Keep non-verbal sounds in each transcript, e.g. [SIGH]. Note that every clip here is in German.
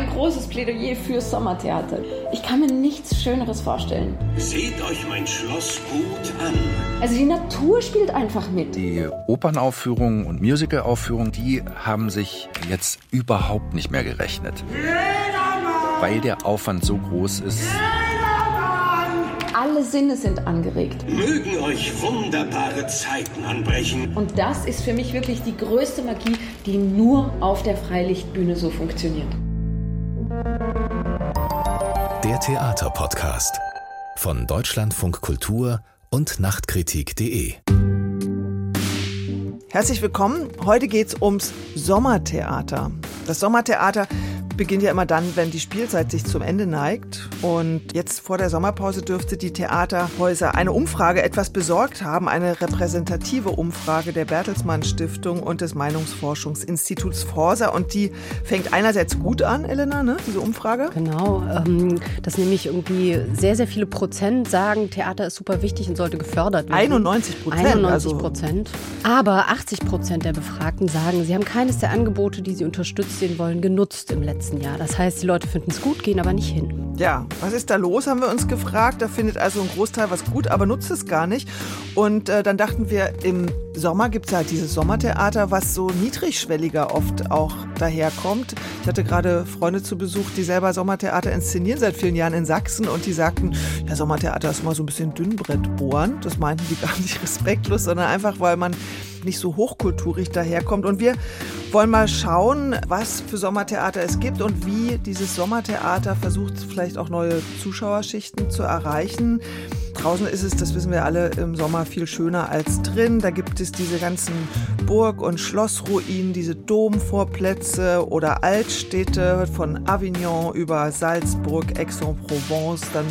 mein großes Plädoyer fürs Sommertheater. Ich kann mir nichts Schöneres vorstellen. Seht euch mein Schloss gut an. Also die Natur spielt einfach mit. Die Opernaufführungen und Musicalaufführungen, die haben sich jetzt überhaupt nicht mehr gerechnet. Weil der Aufwand so groß ist. Alle Sinne sind angeregt. Mögen euch wunderbare Zeiten anbrechen. Und das ist für mich wirklich die größte Magie, die nur auf der Freilichtbühne so funktioniert. Der Theaterpodcast von Deutschlandfunk Kultur und Nachtkritik.de. Herzlich willkommen. Heute geht es ums Sommertheater. Das Sommertheater beginnt ja immer dann, wenn die Spielzeit sich zum Ende neigt. Und jetzt vor der Sommerpause dürfte die Theaterhäuser eine Umfrage etwas besorgt haben, eine repräsentative Umfrage der Bertelsmann Stiftung und des Meinungsforschungsinstituts Forsa. Und die fängt einerseits gut an, Elena, ne, diese Umfrage. Genau, ähm, dass nämlich irgendwie sehr, sehr viele Prozent sagen, Theater ist super wichtig und sollte gefördert werden. 91 Prozent. 91 Prozent. Also. Aber 80 Prozent der Befragten sagen, sie haben keines der Angebote, die sie unterstützt sehen wollen, genutzt im letzten nächsten Jahr. Das heißt, die Leute finden es gut, gehen aber nicht hin. Ja, was ist da los, haben wir uns gefragt. Da findet also ein Großteil was gut, aber nutzt es gar nicht. Und äh, dann dachten wir, im Sommer gibt es halt dieses Sommertheater, was so niedrigschwelliger oft auch daherkommt. Ich hatte gerade Freunde zu Besuch, die selber Sommertheater inszenieren seit vielen Jahren in Sachsen und die sagten, ja, Sommertheater ist immer so ein bisschen Dünnbrett bohren. Das meinten die [LAUGHS] gar nicht respektlos, sondern einfach, weil man nicht so hochkulturig daherkommt. Und wir wollen mal schauen, was für Sommertheater es gibt und wie dieses Sommertheater versucht, vielleicht auch neue Zuschauerschichten zu erreichen. Draußen ist es, das wissen wir alle, im Sommer viel schöner als drin. Da gibt es diese ganzen Burg- und Schlossruinen, diese Domvorplätze oder Altstädte von Avignon über Salzburg, Aix-en-Provence, dann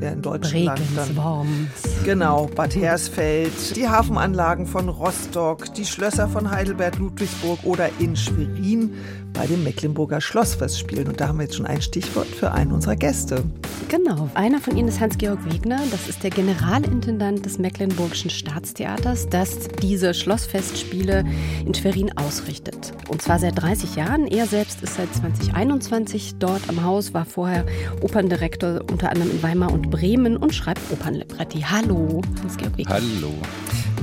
eher in Deutschland. Dann, genau, Bad Hersfeld, die Hafenanlagen von Rostock, die Schlösser von Heidelberg, Ludwigsburg oder in Schwerin bei dem Mecklenburger Schlossfestspielen. Und da haben wir jetzt schon ein Stichwort für einen unserer Gäste. Genau, einer von ihnen ist Hans-Georg Wegner. Das ist der Generalintendant des Mecklenburgischen Staatstheaters, das diese Schlossfestspiele in Schwerin ausrichtet. Und zwar seit 30 Jahren. Er selbst ist seit 2021 dort am Haus, war vorher Operndirektor unter anderem in Weimar und Bremen und schreibt Opernlibretti. Hallo, Hans-Georg Wegner. Hallo.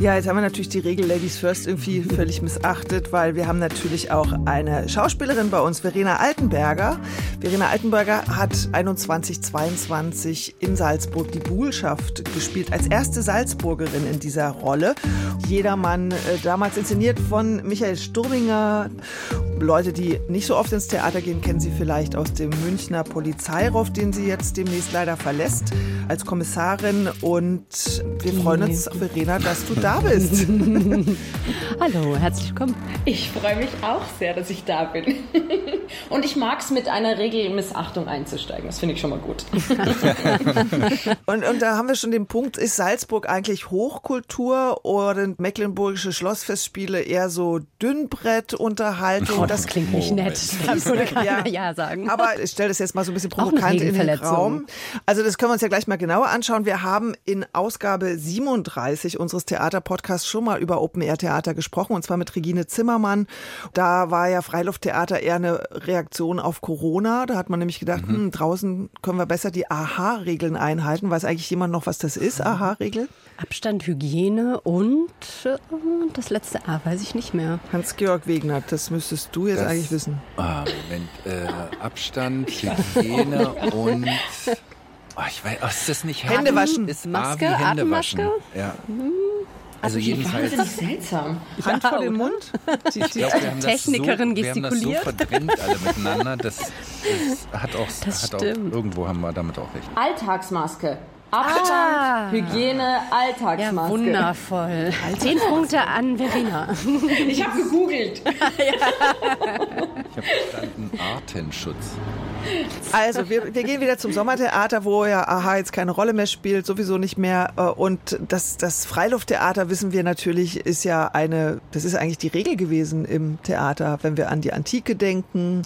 Ja, jetzt haben wir natürlich die Regel Ladies First irgendwie völlig missachtet, weil wir haben natürlich auch eine Schauspielerin bei uns, Verena Altenberger. Verena Altenberger hat 21, 22 in Salzburg die Buhlschaft gespielt, als erste Salzburgerin in dieser Rolle. Jedermann, äh, damals inszeniert von Michael Sturminger. Leute, die nicht so oft ins Theater gehen, kennen sie vielleicht aus dem Münchner Polizeiruf, den sie jetzt demnächst leider verlässt, als Kommissarin. Und wir freuen uns, Verena, dass du da bist. [LAUGHS] Hallo, herzlich willkommen. Ich freue mich auch sehr, dass ich da bin. [LAUGHS] Und ich mag es mit einer Regelmissachtung einzusteigen. Das finde ich schon mal gut. [LAUGHS] und, und da haben wir schon den Punkt, ist Salzburg eigentlich Hochkultur oder mecklenburgische Schlossfestspiele eher so Dünnbrettunterhaltung? Oh, das klingt nicht nett. Das würde keiner ja. ja sagen. Aber ich stelle das jetzt mal so ein bisschen provokant in den Raum. Also das können wir uns ja gleich mal genauer anschauen. Wir haben in Ausgabe 37 unseres Theaterpodcasts schon mal über Open-Air-Theater gesprochen und zwar mit Regine Zimmermann. Da war ja Freilufttheater eher eine Reaktion auf Corona. Da hat man nämlich gedacht, mhm. hm, draußen können wir besser die AHA-Regeln einhalten. Weiß eigentlich jemand noch, was das ist. AHA-Regel? Abstand, Hygiene und äh, das letzte A weiß ich nicht mehr. Hans-Georg Wegner, das müsstest du jetzt das, eigentlich wissen. Ah, Moment. Äh, Abstand, Hygiene und. Oh, ich weiß, oh, ist das nicht Hände waschen? Ist Maske, Hände waschen. Ja. Mhm. Also jedenfalls. Das ist seltsam. Hand vor dem Mund. Die, die glaub, Technikerin so, gestikuliert. Wir haben das so verdrängt alle miteinander. Das, das hat auch, das hat auch irgendwo haben wir damit auch recht. Alltagsmaske. Abstand, ah. Hygiene, Alltagsmaske. Ja, wundervoll. Zehn Punkte an Verena. Ich habe gegoogelt. [LAUGHS] Ich habe verstanden Artenschutz. Also, wir, wir, gehen wieder zum Sommertheater, wo ja Aha jetzt keine Rolle mehr spielt, sowieso nicht mehr. Äh, und das, das Freilufttheater, wissen wir natürlich, ist ja eine, das ist eigentlich die Regel gewesen im Theater, wenn wir an die Antike denken.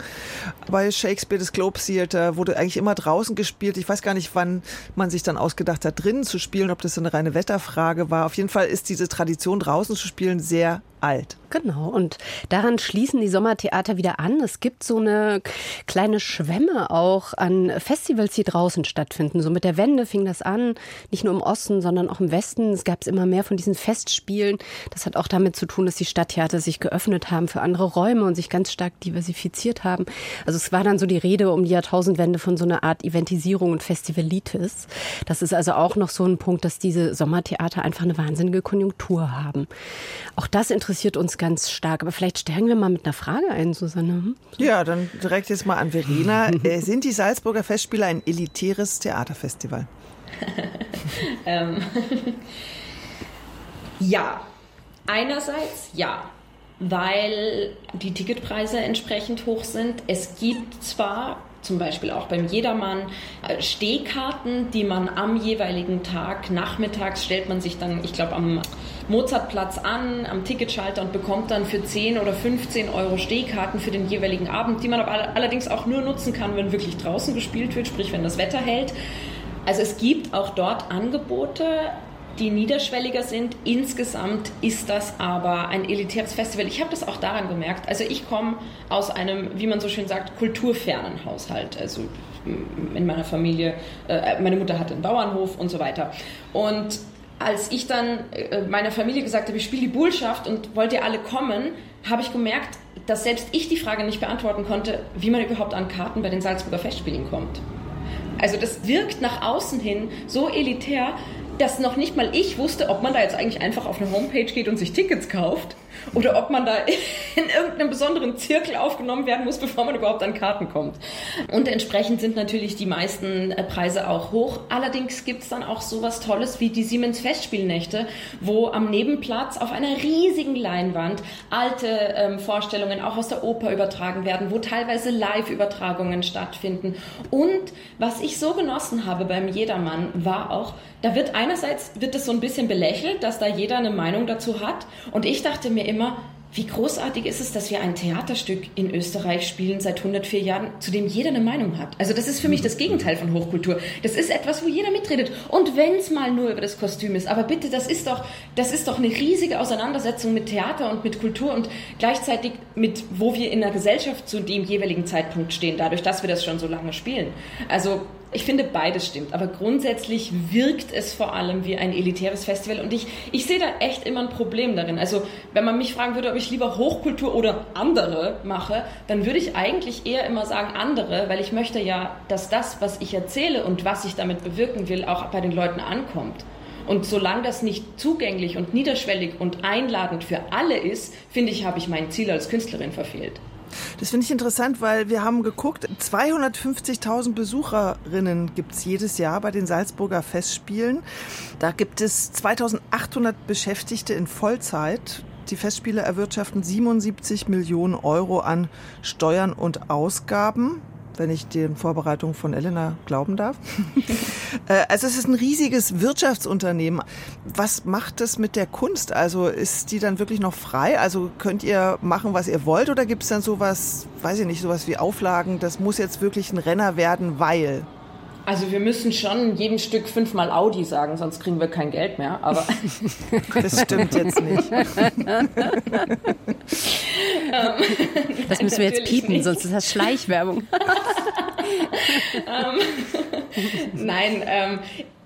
Bei Shakespeare, das Globe Theater, wurde eigentlich immer draußen gespielt. Ich weiß gar nicht, wann man sich dann ausgedacht hat, drinnen zu spielen, ob das eine reine Wetterfrage war. Auf jeden Fall ist diese Tradition, draußen zu spielen, sehr alt. Genau, und daran schließen die Sommertheater wieder an. Es gibt so eine kleine Schwemme auch an Festivals, die draußen stattfinden. So mit der Wende fing das an, nicht nur im Osten, sondern auch im Westen. Es gab immer mehr von diesen Festspielen. Das hat auch damit zu tun, dass die Stadttheater sich geöffnet haben für andere Räume und sich ganz stark diversifiziert haben. Also es war dann so die Rede um die Jahrtausendwende von so einer Art Eventisierung und Festivalitis. Das ist also auch noch so ein Punkt, dass diese Sommertheater einfach eine wahnsinnige Konjunktur haben. Auch das interessiert uns ganz stark. Aber vielleicht steigen wir mal mit einer Frage ein, Susanne. Hm? Ja, dann direkt jetzt mal an Verena. [LAUGHS] Äh, sind die Salzburger Festspiele ein elitäres Theaterfestival? [LAUGHS] ähm, [LAUGHS] ja, einerseits ja, weil die Ticketpreise entsprechend hoch sind. Es gibt zwar zum Beispiel auch beim Jedermann äh, Stehkarten, die man am jeweiligen Tag nachmittags stellt man sich dann, ich glaube, am Mozartplatz an, am Ticketschalter und bekommt dann für 10 oder 15 Euro Stehkarten für den jeweiligen Abend, die man aber allerdings auch nur nutzen kann, wenn wirklich draußen gespielt wird, sprich wenn das Wetter hält. Also es gibt auch dort Angebote, die niederschwelliger sind. Insgesamt ist das aber ein elitäres Festival. Ich habe das auch daran gemerkt. Also ich komme aus einem, wie man so schön sagt, kulturfernen Haushalt. Also in meiner Familie, äh, meine Mutter hatte einen Bauernhof und so weiter. Und als ich dann äh, meiner Familie gesagt habe, ich spiele die Bullschaft und wollt ihr alle kommen, habe ich gemerkt, dass selbst ich die Frage nicht beantworten konnte, wie man überhaupt an Karten bei den Salzburger Festspielen kommt. Also das wirkt nach außen hin so elitär, dass noch nicht mal ich wusste, ob man da jetzt eigentlich einfach auf eine Homepage geht und sich Tickets kauft oder ob man da [LAUGHS] in irgendeinem besonderen Zirkel aufgenommen werden muss, bevor man überhaupt an Karten kommt. Und entsprechend sind natürlich die meisten äh, Preise auch hoch. Allerdings gibt es dann auch sowas Tolles wie die Siemens Festspielnächte, wo am Nebenplatz auf einer riesigen Leinwand alte ähm, Vorstellungen auch aus der Oper übertragen werden, wo teilweise Live-Übertragungen stattfinden. Und was ich so genossen habe beim Jedermann war auch, da wird einerseits wird es so ein bisschen belächelt, dass da jeder eine Meinung dazu hat. Und ich dachte mir immer, wie großartig ist es, dass wir ein Theaterstück in Österreich spielen seit 104 Jahren, zu dem jeder eine Meinung hat. Also das ist für mich das Gegenteil von Hochkultur. Das ist etwas, wo jeder mitredet. Und wenn es mal nur über das Kostüm ist, aber bitte, das ist doch, das ist doch eine riesige Auseinandersetzung mit Theater und mit Kultur und gleichzeitig mit, wo wir in der Gesellschaft zu dem jeweiligen Zeitpunkt stehen, dadurch, dass wir das schon so lange spielen. Also ich finde, beides stimmt. Aber grundsätzlich wirkt es vor allem wie ein elitäres Festival. Und ich, ich sehe da echt immer ein Problem darin. Also, wenn man mich fragen würde, ob ich lieber Hochkultur oder andere mache, dann würde ich eigentlich eher immer sagen andere, weil ich möchte ja, dass das, was ich erzähle und was ich damit bewirken will, auch bei den Leuten ankommt. Und solange das nicht zugänglich und niederschwellig und einladend für alle ist, finde ich, habe ich mein Ziel als Künstlerin verfehlt. Das finde ich interessant, weil wir haben geguckt, 250.000 Besucherinnen gibt es jedes Jahr bei den Salzburger Festspielen. Da gibt es 2800 Beschäftigte in Vollzeit. Die Festspiele erwirtschaften 77 Millionen Euro an Steuern und Ausgaben wenn ich den Vorbereitungen von Elena glauben darf. [LAUGHS] Äh, also es ist ein riesiges Wirtschaftsunternehmen. Was macht es mit der Kunst? Also ist die dann wirklich noch frei? Also könnt ihr machen, was ihr wollt oder gibt es dann sowas, weiß ich nicht, sowas wie Auflagen, das muss jetzt wirklich ein Renner werden, weil? Also wir müssen schon jedem Stück fünfmal Audi sagen, sonst kriegen wir kein Geld mehr. Aber [LAUGHS] das stimmt jetzt nicht. [LAUGHS] das müssen wir jetzt piepen, nicht. sonst ist das Schleichwerbung. [LAUGHS] ähm, nein, ähm,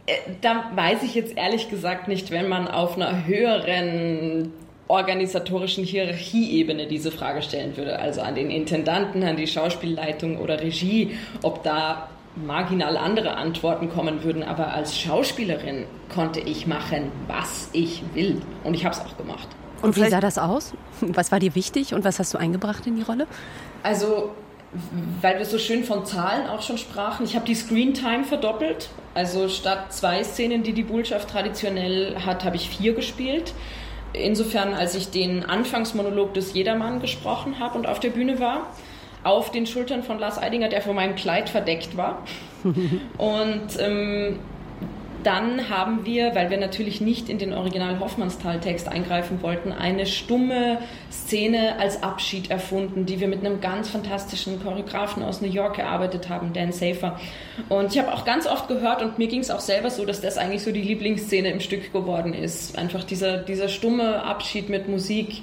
äh, da weiß ich jetzt ehrlich gesagt nicht, wenn man auf einer höheren organisatorischen Hierarchieebene diese Frage stellen würde, also an den Intendanten, an die Schauspielleitung oder Regie, ob da marginal andere Antworten kommen würden, aber als Schauspielerin konnte ich machen, was ich will. Und ich habe es auch gemacht. Und, wie sah das aus? Was war dir wichtig und was hast du eingebracht in die Rolle? Also, weil wir so schön von Zahlen auch schon sprachen, ich habe die Screentime verdoppelt. Also statt zwei Szenen, die die Bullschaft traditionell hat, habe ich vier gespielt. Insofern, als ich den Anfangsmonolog des Jedermann gesprochen habe und auf der Bühne war, auf den Schultern von Lars Eidinger, der von meinem Kleid verdeckt war. [LAUGHS] und ähm, dann haben wir, weil wir natürlich nicht in den Original Hoffmannsthal-Text eingreifen wollten, eine stumme Szene als Abschied erfunden, die wir mit einem ganz fantastischen Choreografen aus New York erarbeitet haben, Dan Safer. Und ich habe auch ganz oft gehört, und mir ging es auch selber so, dass das eigentlich so die Lieblingsszene im Stück geworden ist. Einfach dieser, dieser stumme Abschied mit Musik,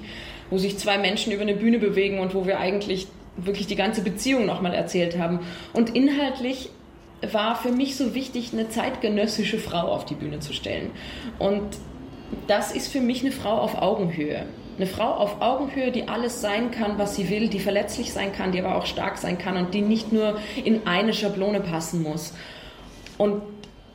wo sich zwei Menschen über eine Bühne bewegen und wo wir eigentlich wirklich die ganze Beziehung nochmal erzählt haben. Und inhaltlich war für mich so wichtig, eine zeitgenössische Frau auf die Bühne zu stellen. Und das ist für mich eine Frau auf Augenhöhe. Eine Frau auf Augenhöhe, die alles sein kann, was sie will, die verletzlich sein kann, die aber auch stark sein kann und die nicht nur in eine Schablone passen muss. Und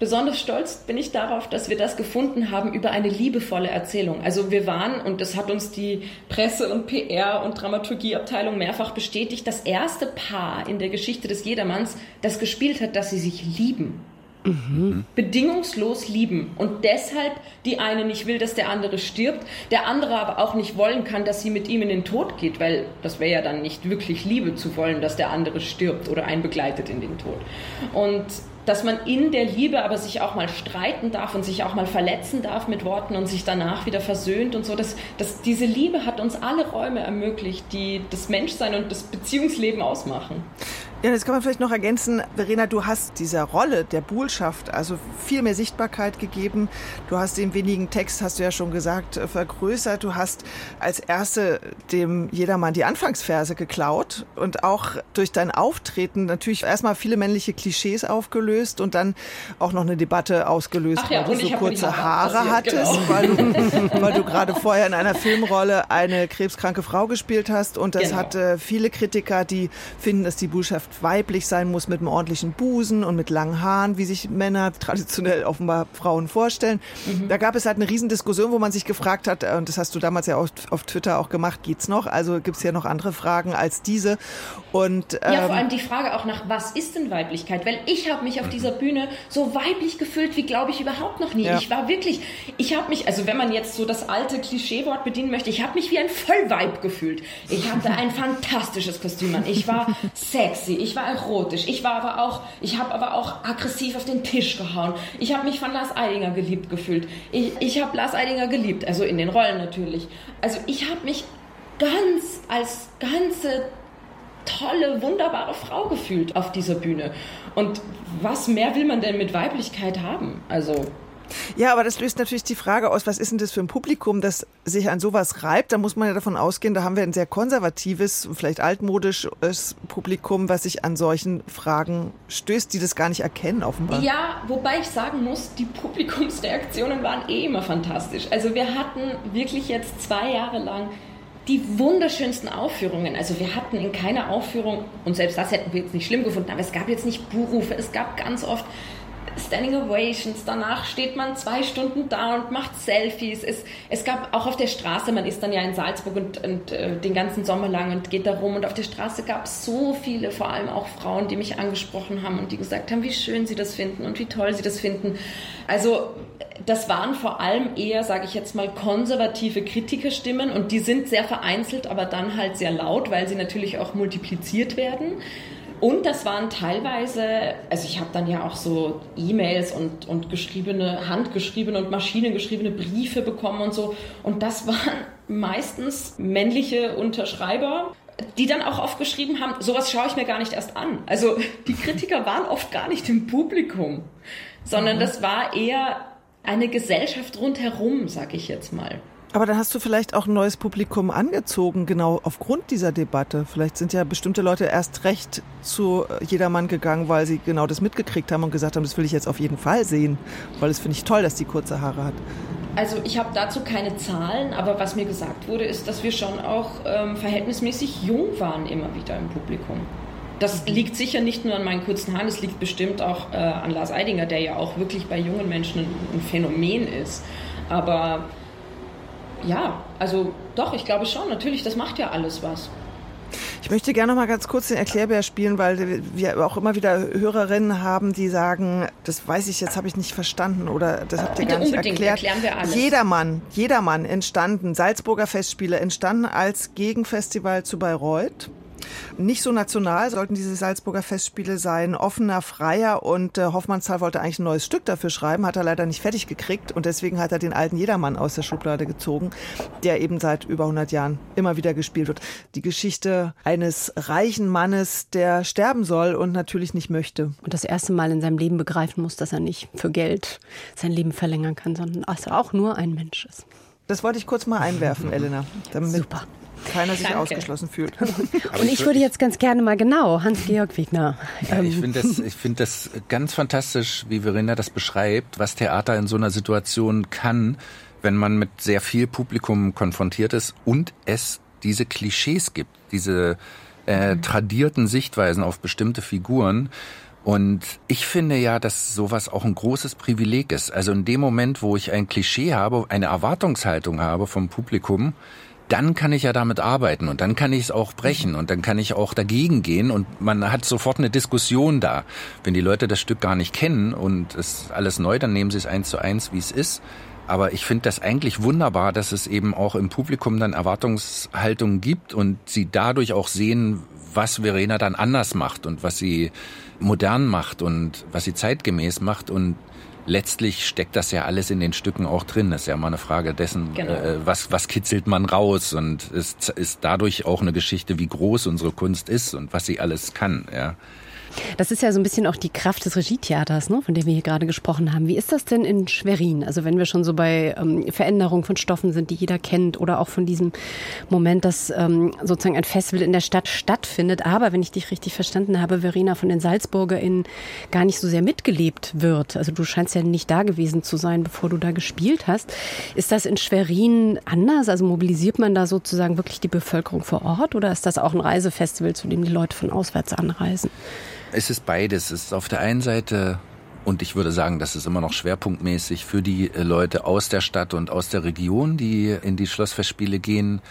besonders stolz bin ich darauf, dass wir das gefunden haben über eine liebevolle Erzählung. Also wir waren, und das hat uns die Presse- und PR- und Dramaturgieabteilung mehrfach bestätigt, das erste Paar in der Geschichte des Jedermanns, das gespielt hat, dass sie sich lieben. Mhm. Bedingungslos lieben. Und deshalb die eine nicht will, dass der andere stirbt, der andere aber auch nicht wollen kann, dass sie mit ihm in den Tod geht, weil das wäre ja dann nicht wirklich Liebe zu wollen, dass der andere stirbt oder einen begleitet in den Tod. Und dass man in der Liebe aber sich auch mal streiten darf und sich auch mal verletzen darf mit Worten und sich danach wieder versöhnt und so. dass, dass diese Liebe hat uns alle Räume ermöglicht, die das Menschsein und das Beziehungsleben ausmachen. Ja, das kann man vielleicht noch ergänzen. Verena, du hast dieser Rolle der Buhlschaft also viel mehr Sichtbarkeit gegeben. Du hast den wenigen Text, hast du ja schon gesagt, äh, vergrößert. Du hast als Erste dem Jedermann die Anfangsverse geklaut und auch durch dein Auftreten natürlich erstmal viele männliche Klischees aufgelöst und dann auch noch eine Debatte ausgelöst, ja, weil du so kurze Haare, Haare hattest, genau. weil du, [LAUGHS] weil du gerade vorher in einer Filmrolle eine krebskranke Frau gespielt hast. Und das Genau. hat äh, viele Kritiker, die finden, dass die Buhlschaft weiblich sein muss mit einem ordentlichen Busen und mit langen Haaren, wie sich Männer traditionell offenbar Frauen vorstellen. Mhm. Da gab es halt eine Riesendiskussion, wo man sich gefragt hat, äh, und das hast du damals ja auf, auf Twitter auch gemacht, geht's noch? Also gibt's ja noch andere Fragen als diese. Und ähm, Ja, vor allem die Frage auch nach, was ist denn Weiblichkeit? Weil ich habe mich auf dieser Bühne so weiblich gefühlt, wie glaube ich überhaupt noch nie. Ja. Ich war wirklich, ich habe mich, also wenn man jetzt so das alte Klischeewort bedienen möchte, ich habe mich wie ein Vollweib gefühlt. Ich hatte ein [LAUGHS] fantastisches Kostüm an. Ich war sexy, ich war erotisch, ich war aber auch, ich habe aber auch aggressiv auf den Tisch gehauen. Ich habe mich von Lars Eidinger geliebt gefühlt. Ich, ich habe Lars Eidinger geliebt, also in den Rollen natürlich. Also ich habe mich ganz als ganze tolle, wunderbare Frau gefühlt auf dieser Bühne. Und was mehr will man denn mit Weiblichkeit haben? Also Ja, aber das löst natürlich die Frage aus, was ist denn das für ein Publikum, das sich an sowas reibt? Da muss man ja davon ausgehen, da haben wir ein sehr konservatives, vielleicht altmodisches Publikum, was sich an solchen Fragen stößt, die das gar nicht erkennen, offenbar. Ja, wobei ich sagen muss, die Publikumsreaktionen waren eh immer fantastisch. Also wir hatten wirklich jetzt zwei Jahre lang die wunderschönsten Aufführungen. Also wir hatten in keiner Aufführung, und selbst das hätten wir jetzt nicht schlimm gefunden, aber es gab jetzt nicht Buhrufe, es gab ganz oft Standing Ovations, danach steht man zwei Stunden da und macht Selfies. Es, es gab auch auf der Straße, man ist dann ja in Salzburg und, und äh, den ganzen Sommer lang und geht da rum und auf der Straße gab es so viele, vor allem auch Frauen, die mich angesprochen haben und die gesagt haben, wie schön sie das finden und wie toll sie das finden. Also das waren vor allem eher, sage ich jetzt mal, konservative Kritikerstimmen und die sind sehr vereinzelt, aber dann halt sehr laut, weil sie natürlich auch multipliziert werden. Und das waren teilweise, also ich habe dann ja auch so E-Mails und, und geschriebene, handgeschriebene und maschinengeschriebene Briefe bekommen und so. Und das waren meistens männliche Unterschreiber, die dann auch oft geschrieben haben, sowas schaue ich mir gar nicht erst an. Also die Kritiker waren oft gar nicht im Publikum, sondern das war eher eine Gesellschaft rundherum, sag ich jetzt mal. Aber dann hast du vielleicht auch ein neues Publikum angezogen, genau aufgrund dieser Debatte. Vielleicht sind ja bestimmte Leute erst recht zu jedermann gegangen, weil sie genau das mitgekriegt haben und gesagt haben, das will ich jetzt auf jeden Fall sehen, weil das finde ich toll, dass die kurze Haare hat. Also ich habe dazu keine Zahlen, aber was mir gesagt wurde, ist, dass wir schon auch ähm, verhältnismäßig jung waren immer wieder im Publikum. Das liegt sicher nicht nur an meinen kurzen Haaren, es liegt bestimmt auch äh, an Lars Eidinger, der ja auch wirklich bei jungen Menschen ein Phänomen ist. Aber ja, also doch, ich glaube schon, natürlich, das macht ja alles was. Ich möchte gerne noch mal ganz kurz den Erklärbär spielen, weil wir auch immer wieder Hörerinnen haben, die sagen, das weiß ich jetzt, habe ich nicht verstanden oder das habt ihr Bitte gar nicht erklärt. erklären wir alles. Jedermann, Jedermann entstanden, Salzburger Festspiele entstanden als Gegenfestival zu Bayreuth. Nicht so national sollten diese Salzburger Festspiele sein, offener, freier und äh, Hoffmannsthal wollte eigentlich ein neues Stück dafür schreiben, hat er leider nicht fertig gekriegt und deswegen hat er den alten Jedermann aus der Schublade gezogen, der eben seit über 100 Jahren immer wieder gespielt wird. Die Geschichte eines reichen Mannes, der sterben soll und natürlich nicht möchte. Und das erste Mal in seinem Leben begreifen muss, dass er nicht für Geld sein Leben verlängern kann, sondern dass er auch nur ein Mensch ist. Das wollte ich kurz mal einwerfen, Elena. Damit Super. Keiner sich Danke. ausgeschlossen fühlt. [LAUGHS] Und ich würde jetzt ganz gerne mal genau, Hans-Georg Wegner. Ja, ich ähm, finde das, ich finde das ganz fantastisch, wie Verena das beschreibt, was Theater in so einer Situation kann, wenn man mit sehr viel Publikum konfrontiert ist und es diese Klischees gibt, diese äh, tradierten Sichtweisen auf bestimmte Figuren. Und ich finde ja, dass sowas auch ein großes Privileg ist. Also in dem Moment, wo ich ein Klischee habe, eine Erwartungshaltung habe vom Publikum, dann kann ich ja damit arbeiten und dann kann ich es auch brechen und dann kann ich auch dagegen gehen und man hat sofort eine Diskussion da. Wenn die Leute das Stück gar nicht kennen und es ist alles neu, dann nehmen sie es eins zu eins, wie es ist. Aber ich finde das eigentlich wunderbar, dass es eben auch im Publikum dann Erwartungshaltungen gibt und sie dadurch auch sehen, was Verena dann anders macht und was sie modern macht und was sie zeitgemäß macht und letztlich steckt das ja alles in den Stücken auch drin. Das ist ja mal eine Frage dessen, Genau. äh, was, was kitzelt man raus und es ist dadurch auch eine Geschichte, wie groß unsere Kunst ist und was sie alles kann, ja. Das ist ja so ein bisschen auch die Kraft des Regietheaters, ne, von dem wir hier gerade gesprochen haben. Wie ist das denn in Schwerin? Also wenn wir schon so bei ähm, Veränderungen von Stoffen sind, die jeder kennt, oder auch von diesem Moment, dass ähm, sozusagen ein Festival in der Stadt stattfindet, aber wenn ich dich richtig verstanden habe, Verena, von den SalzburgerInnen gar nicht so sehr mitgelebt wird. Also du scheinst ja nicht da gewesen zu sein, bevor du da gespielt hast. Ist das in Schwerin anders? Also mobilisiert man da sozusagen wirklich die Bevölkerung vor Ort oder ist das auch ein Reisefestival, zu dem die Leute von auswärts anreisen? Es ist beides. Es ist auf der einen Seite, und ich würde sagen, das ist immer noch schwerpunktmäßig für die äh, Leute aus der Stadt und aus der Region, die in die Schlossfestspiele gehen,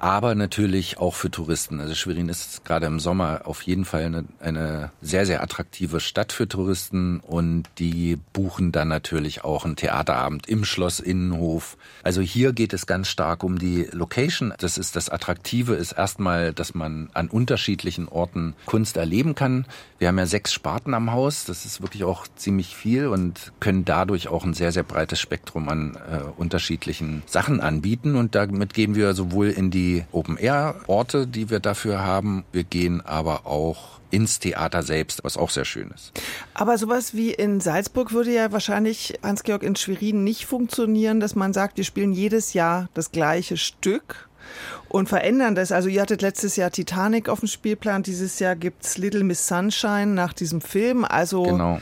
aber natürlich auch für Touristen. Also Schwerin ist gerade im Sommer auf jeden Fall eine, eine sehr, sehr attraktive Stadt für Touristen und die buchen dann natürlich auch einen Theaterabend im Schloss Innenhof. Also hier geht es ganz stark um die Location. Das ist das Attraktive ist erstmal, dass man an unterschiedlichen Orten Kunst erleben kann. Wir haben ja sechs Sparten am Haus. Das ist wirklich auch ziemlich viel und können dadurch auch ein sehr, sehr breites Spektrum an äh, unterschiedlichen Sachen anbieten. Und damit gehen wir sowohl in die Open-Air-Orte, die wir dafür haben. Wir gehen aber auch ins Theater selbst, was auch sehr schön ist. Aber sowas wie in Salzburg würde ja wahrscheinlich, Hans-Georg, in Schwerin nicht funktionieren, dass man sagt, wir spielen jedes Jahr das gleiche Stück und verändern das. Also ihr hattet letztes Jahr Titanic auf dem Spielplan, dieses Jahr gibt's Little Miss Sunshine nach diesem Film. Also Genau.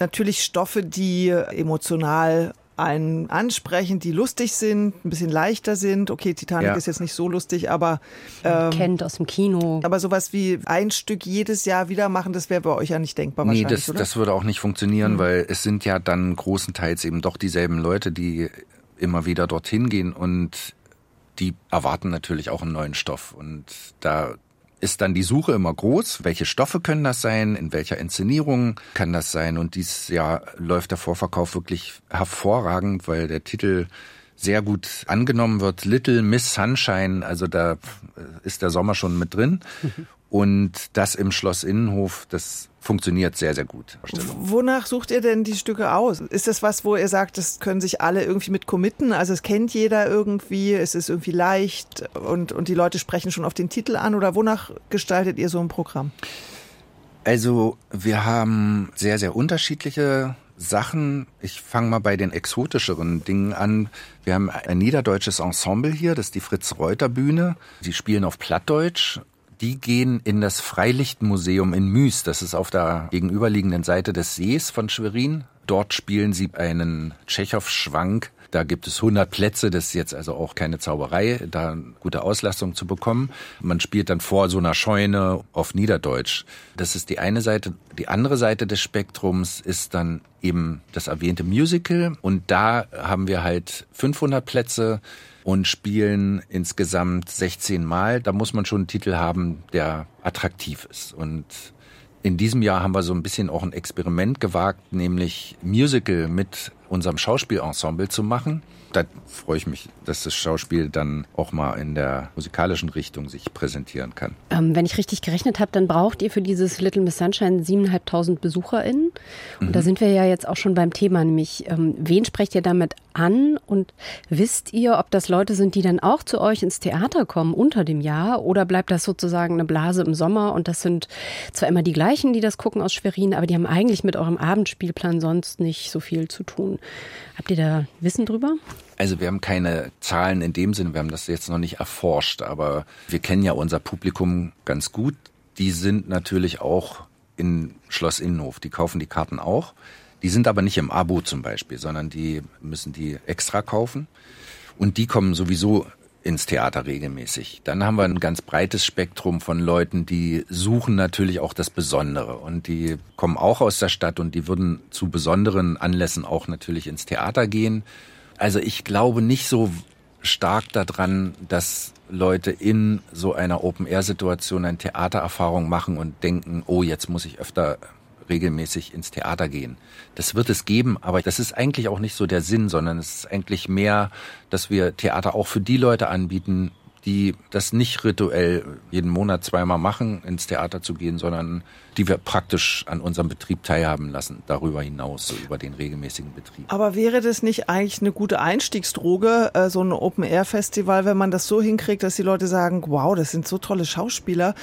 natürlich Stoffe, die emotional einen ansprechen, die lustig sind, ein bisschen leichter sind. Okay, Titanic Ja. ist jetzt nicht so lustig, aber ähm, Kennt aus dem Kino. aber sowas wie ein Stück jedes Jahr wieder machen, das wäre bei euch ja nicht denkbar Nee, wahrscheinlich, das, oder? das würde auch nicht funktionieren, weil es sind ja dann großenteils eben doch dieselben Leute, die immer wieder dorthin gehen und die erwarten natürlich auch einen neuen Stoff. Und da ist dann die Suche immer groß. Welche Stoffe können das sein? In welcher Inszenierung kann das sein? Und dieses Jahr läuft der Vorverkauf wirklich hervorragend, weil der Titel sehr gut angenommen wird. Little Miss Sunshine, also da ist der Sommer schon mit drin. [LAUGHS] Und das im Schloss Innenhof, das funktioniert sehr, sehr gut. Wonach sucht ihr denn die Stücke aus? Ist das was, wo ihr sagt, das können sich alle irgendwie mit committen? Also es kennt jeder irgendwie, es ist irgendwie leicht und, und die Leute sprechen schon auf den Titel an oder wonach gestaltet ihr so ein Programm? Also wir haben sehr, sehr unterschiedliche Sachen. Ich fange mal bei den exotischeren Dingen an. Wir haben ein niederdeutsches Ensemble hier, das ist die Fritz-Reuter-Bühne. Die spielen auf Plattdeutsch. Die gehen in das Freilichtmuseum in Müs. Das ist auf der gegenüberliegenden Seite des Sees von Schwerin. Dort spielen sie einen Tschechow-Schwank. Da gibt es 100 Plätze. Das ist jetzt also auch keine Zauberei, da gute Auslastung zu bekommen. Man spielt dann vor so einer Scheune auf Niederdeutsch. Das ist die eine Seite. Die andere Seite des Spektrums ist dann eben das erwähnte Musical. Und da haben wir halt 500 Plätze und spielen insgesamt 16 Mal. Da muss man schon einen Titel haben, der attraktiv ist. Und in diesem Jahr haben wir so ein bisschen auch ein Experiment gewagt, nämlich Musical mit unserem Schauspielensemble zu machen. Da freue ich mich, dass das Schauspiel dann auch mal in der musikalischen Richtung sich präsentieren kann. Ähm, wenn ich richtig gerechnet habe, dann braucht ihr für dieses Little Miss Sunshine 7.500 BesucherInnen. Und mhm. da sind wir ja jetzt auch schon beim Thema, nämlich ähm, wen sprecht ihr damit an und wisst ihr, ob das Leute sind, die dann auch zu euch ins Theater kommen unter dem Jahr oder bleibt das sozusagen eine Blase im Sommer und das sind zwar immer die gleichen, die das gucken aus Schwerin, aber die haben eigentlich mit eurem Abendspielplan sonst nicht so viel zu tun. Habt ihr da Wissen drüber? Also wir haben keine Zahlen in dem Sinne, wir haben das jetzt noch nicht erforscht, aber wir kennen ja unser Publikum ganz gut. Die sind natürlich auch in Schloss Innenhof, die kaufen die Karten auch. Die sind aber nicht im Abo zum Beispiel, sondern die müssen die extra kaufen. Und die kommen sowieso ins Theater regelmäßig. Dann haben wir ein ganz breites Spektrum von Leuten, die suchen natürlich auch das Besondere und die kommen auch aus der Stadt und die würden zu besonderen Anlässen auch natürlich ins Theater gehen. Also ich glaube nicht so stark daran, dass Leute in so einer Open-Air-Situation eine Theatererfahrung machen und denken, oh, jetzt muss ich öfter regelmäßig ins Theater gehen. Das wird es geben, aber das ist eigentlich auch nicht so der Sinn, sondern es ist eigentlich mehr, dass wir Theater auch für die Leute anbieten, die das nicht rituell jeden Monat zweimal machen, ins Theater zu gehen, sondern die wir praktisch an unserem Betrieb teilhaben lassen, darüber hinaus, so über den regelmäßigen Betrieb. Aber wäre das nicht eigentlich eine gute Einstiegsdroge, äh, so ein Open-Air-Festival, wenn man das so hinkriegt, dass die Leute sagen, wow, das sind so tolle Schauspieler,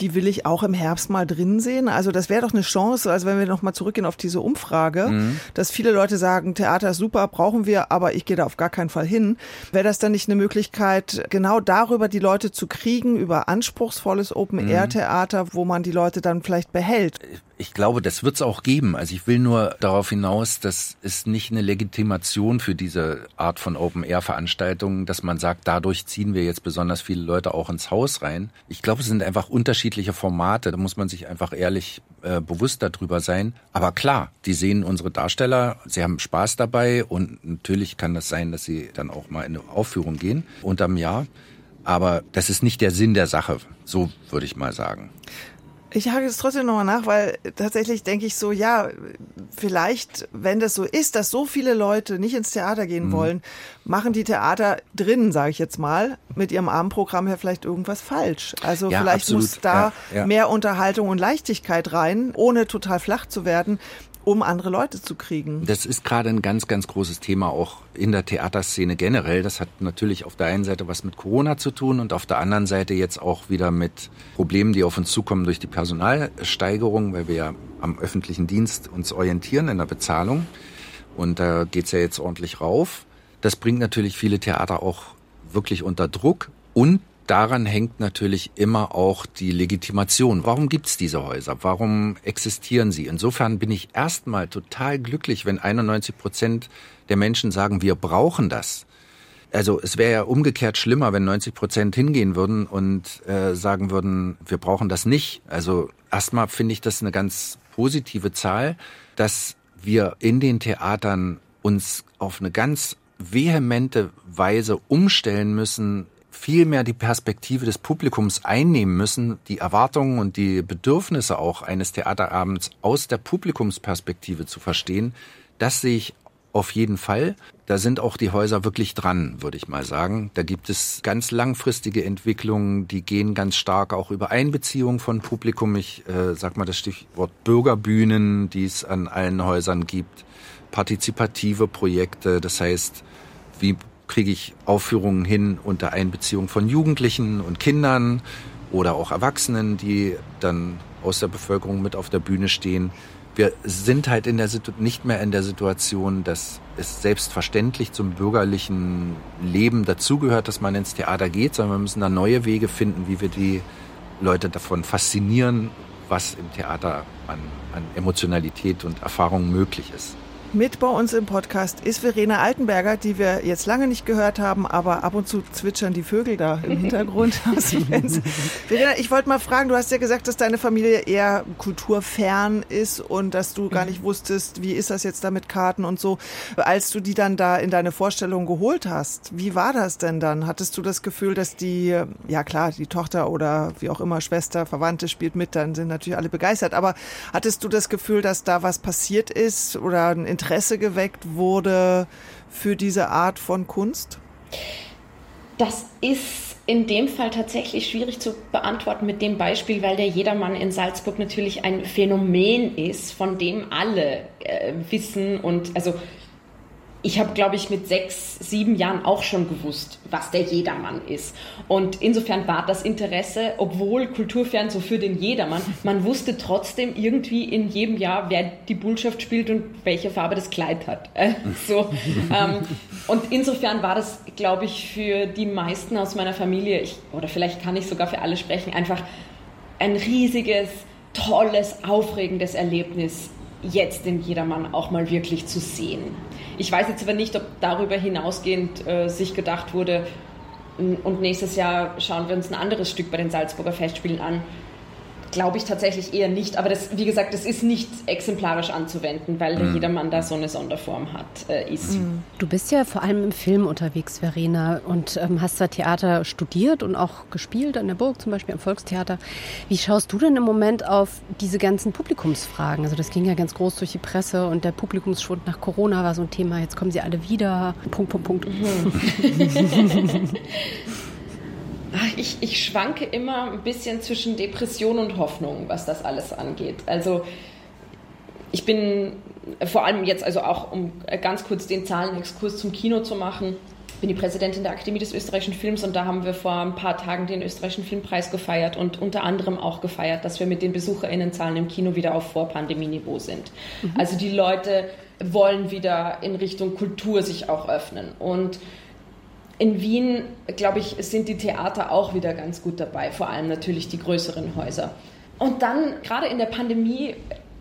die will ich auch im Herbst mal drin sehen. Also das wäre doch eine Chance, also wenn wir nochmal zurückgehen auf diese Umfrage, mhm. dass viele Leute sagen, Theater ist super, brauchen wir, aber ich gehe da auf gar keinen Fall hin. Wäre das dann nicht eine Möglichkeit, genau darüber die Leute zu kriegen, über anspruchsvolles Open-Air-Theater, mhm. wo man die Leute dann vielleicht behält. Ich glaube, das wird es auch geben. Also ich will nur darauf hinaus, dass es nicht eine Legitimation für diese Art von Open-Air-Veranstaltungen, dass man sagt, dadurch ziehen wir jetzt besonders viele Leute auch ins Haus rein. Ich glaube, es sind einfach unterschiedliche Formate. Da muss man sich einfach ehrlich äh, bewusst darüber sein. Aber klar, die sehen unsere Darsteller, sie haben Spaß dabei und natürlich kann das sein, dass sie dann auch mal in eine Aufführung gehen unterm Jahr. Aber das ist nicht der Sinn der Sache, so würde ich mal sagen. Ich hake jetzt trotzdem nochmal nach, weil tatsächlich denke ich so, ja, vielleicht, wenn das so ist, dass so viele Leute nicht ins Theater gehen mhm. wollen, machen die Theater drinnen, sage ich jetzt mal, mit ihrem Abendprogramm her vielleicht irgendwas falsch. Also ja, vielleicht absolut. muss da ja, ja. mehr Unterhaltung und Leichtigkeit rein, ohne total flach zu werden um andere Leute zu kriegen. Das ist gerade ein ganz, ganz großes Thema auch in der Theaterszene generell. Das hat natürlich auf der einen Seite was mit Corona zu tun und auf der anderen Seite jetzt auch wieder mit Problemen, die auf uns zukommen durch die Personalsteigerung, weil wir ja am öffentlichen Dienst uns orientieren in der Bezahlung. Und da geht's ja jetzt ordentlich rauf. Das bringt natürlich viele Theater auch wirklich unter Druck und daran hängt natürlich immer auch die Legitimation. Warum gibt's diese Häuser? Warum existieren sie? Insofern bin ich erstmal total glücklich, wenn 91 Prozent der Menschen sagen, wir brauchen das. Also es wäre ja umgekehrt schlimmer, wenn 90 Prozent hingehen würden und äh, sagen würden, wir brauchen das nicht. Also erstmal finde ich das eine ganz positive Zahl, dass wir in den Theatern uns auf eine ganz vehemente Weise umstellen müssen, viel mehr die Perspektive des Publikums einnehmen müssen, die Erwartungen und die Bedürfnisse auch eines Theaterabends aus der Publikumsperspektive zu verstehen, das sehe ich auf jeden Fall. Da sind auch die Häuser wirklich dran, würde ich mal sagen. Da gibt es ganz langfristige Entwicklungen, die gehen ganz stark auch über Einbeziehung von Publikum. Ich äh, sag mal das Stichwort Bürgerbühnen, die es an allen Häusern gibt, partizipative Projekte. Das heißt, wie kriege ich Aufführungen hin unter Einbeziehung von Jugendlichen und Kindern oder auch Erwachsenen, die dann aus der Bevölkerung mit auf der Bühne stehen. Wir sind halt in der nicht mehr in der Situation, dass es selbstverständlich zum bürgerlichen Leben dazugehört, dass man ins Theater geht, sondern wir müssen da neue Wege finden, wie wir die Leute davon faszinieren, was im Theater an, an Emotionalität und Erfahrung möglich ist. Mit bei uns im Podcast ist Verena Altenberger, die wir jetzt lange nicht gehört haben, aber ab und zu zwitschern die Vögel da im [LAUGHS] Hintergrund [LAUGHS] aus dem Fenster. Verena, ich wollte mal fragen, du hast ja gesagt, dass deine Familie eher kulturfern ist und dass du gar nicht wusstest, wie ist das jetzt da mit Karten und so. Als du die dann da in deine Vorstellung geholt hast, wie war das denn dann? Hattest du das Gefühl, dass die, ja klar, die Tochter oder wie auch immer, Schwester, Verwandte spielt mit, dann sind natürlich alle begeistert, aber hattest du das Gefühl, dass da was passiert ist oder ein Interesse geweckt wurde für diese Art von Kunst? Das ist in dem Fall tatsächlich schwierig zu beantworten mit dem Beispiel, weil der Jedermann in Salzburg natürlich ein Phänomen ist, von dem alle äh, wissen und also ich habe, glaube ich, mit sechs, sieben Jahren auch schon gewusst, was der Jedermann ist. Und insofern war das Interesse, obwohl Kulturfern so für den Jedermann, man wusste trotzdem irgendwie in jedem Jahr, wer die Bullschaft spielt und welche Farbe das Kleid hat. [LAUGHS] Äh, so, ähm, und insofern war das, glaube ich, für die meisten aus meiner Familie, ich, oder vielleicht kann ich sogar für alle sprechen, einfach ein riesiges, tolles, aufregendes Erlebnis, jetzt den Jedermann auch mal wirklich zu sehen. Ich weiß jetzt aber nicht, ob darüber hinausgehend äh, sich gedacht wurde, und nächstes Jahr schauen wir uns ein anderes Stück bei den Salzburger Festspielen an. Glaube ich tatsächlich eher nicht. Aber das, wie gesagt, das ist nicht exemplarisch anzuwenden, weil mhm. jedermann da so eine Sonderform hat, äh, ist. Mhm. Du bist ja vor allem im Film unterwegs, Verena, und ähm, hast zwar Theater studiert und auch gespielt an der Burg, zum Beispiel am Volkstheater. Wie schaust du denn im Moment auf diese ganzen Publikumsfragen? Also das ging ja ganz groß durch die Presse und der Publikumsschwund nach Corona war so ein Thema. Jetzt kommen sie alle wieder. Punkt, Punkt, Punkt. Mhm. [LAUGHS] Ich, ich schwanke immer ein bisschen zwischen Depression und Hoffnung, was das alles angeht. Also ich bin vor allem jetzt, also auch um ganz kurz den Zahlenexkurs zum Kino zu machen, bin die Präsidentin der Akademie des österreichischen Films und da haben wir vor ein paar Tagen den österreichischen Filmpreis gefeiert und unter anderem auch gefeiert, dass wir mit den Besucherinnenzahlen im Kino wieder auf Vorpandemieniveau sind. Mhm. Also die Leute wollen wieder in Richtung Kultur sich auch öffnen und in Wien, glaube ich, sind die Theater auch wieder ganz gut dabei, vor allem natürlich die größeren Häuser. Und dann, gerade in der Pandemie,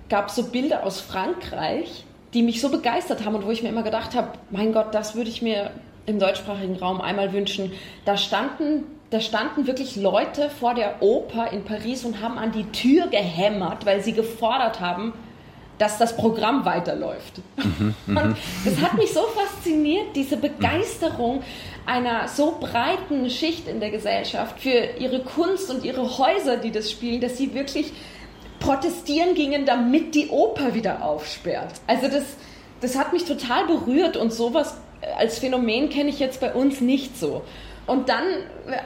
gab es so Bilder aus Frankreich, die mich so begeistert haben und wo ich mir immer gedacht habe, mein Gott, das würde ich mir im deutschsprachigen Raum einmal wünschen. Da standen, da standen wirklich Leute vor der Oper in Paris und haben an die Tür gehämmert, weil sie gefordert haben, dass das Programm weiterläuft. Mhm, mhm. und das hat mich so fasziniert, diese Begeisterung einer so breiten Schicht in der Gesellschaft für ihre Kunst und ihre Häuser, die das spielen, dass sie wirklich protestieren gingen, damit die Oper wieder aufsperrt. Also das, das hat mich total berührt und sowas als Phänomen kenne ich jetzt bei uns nicht so. Und dann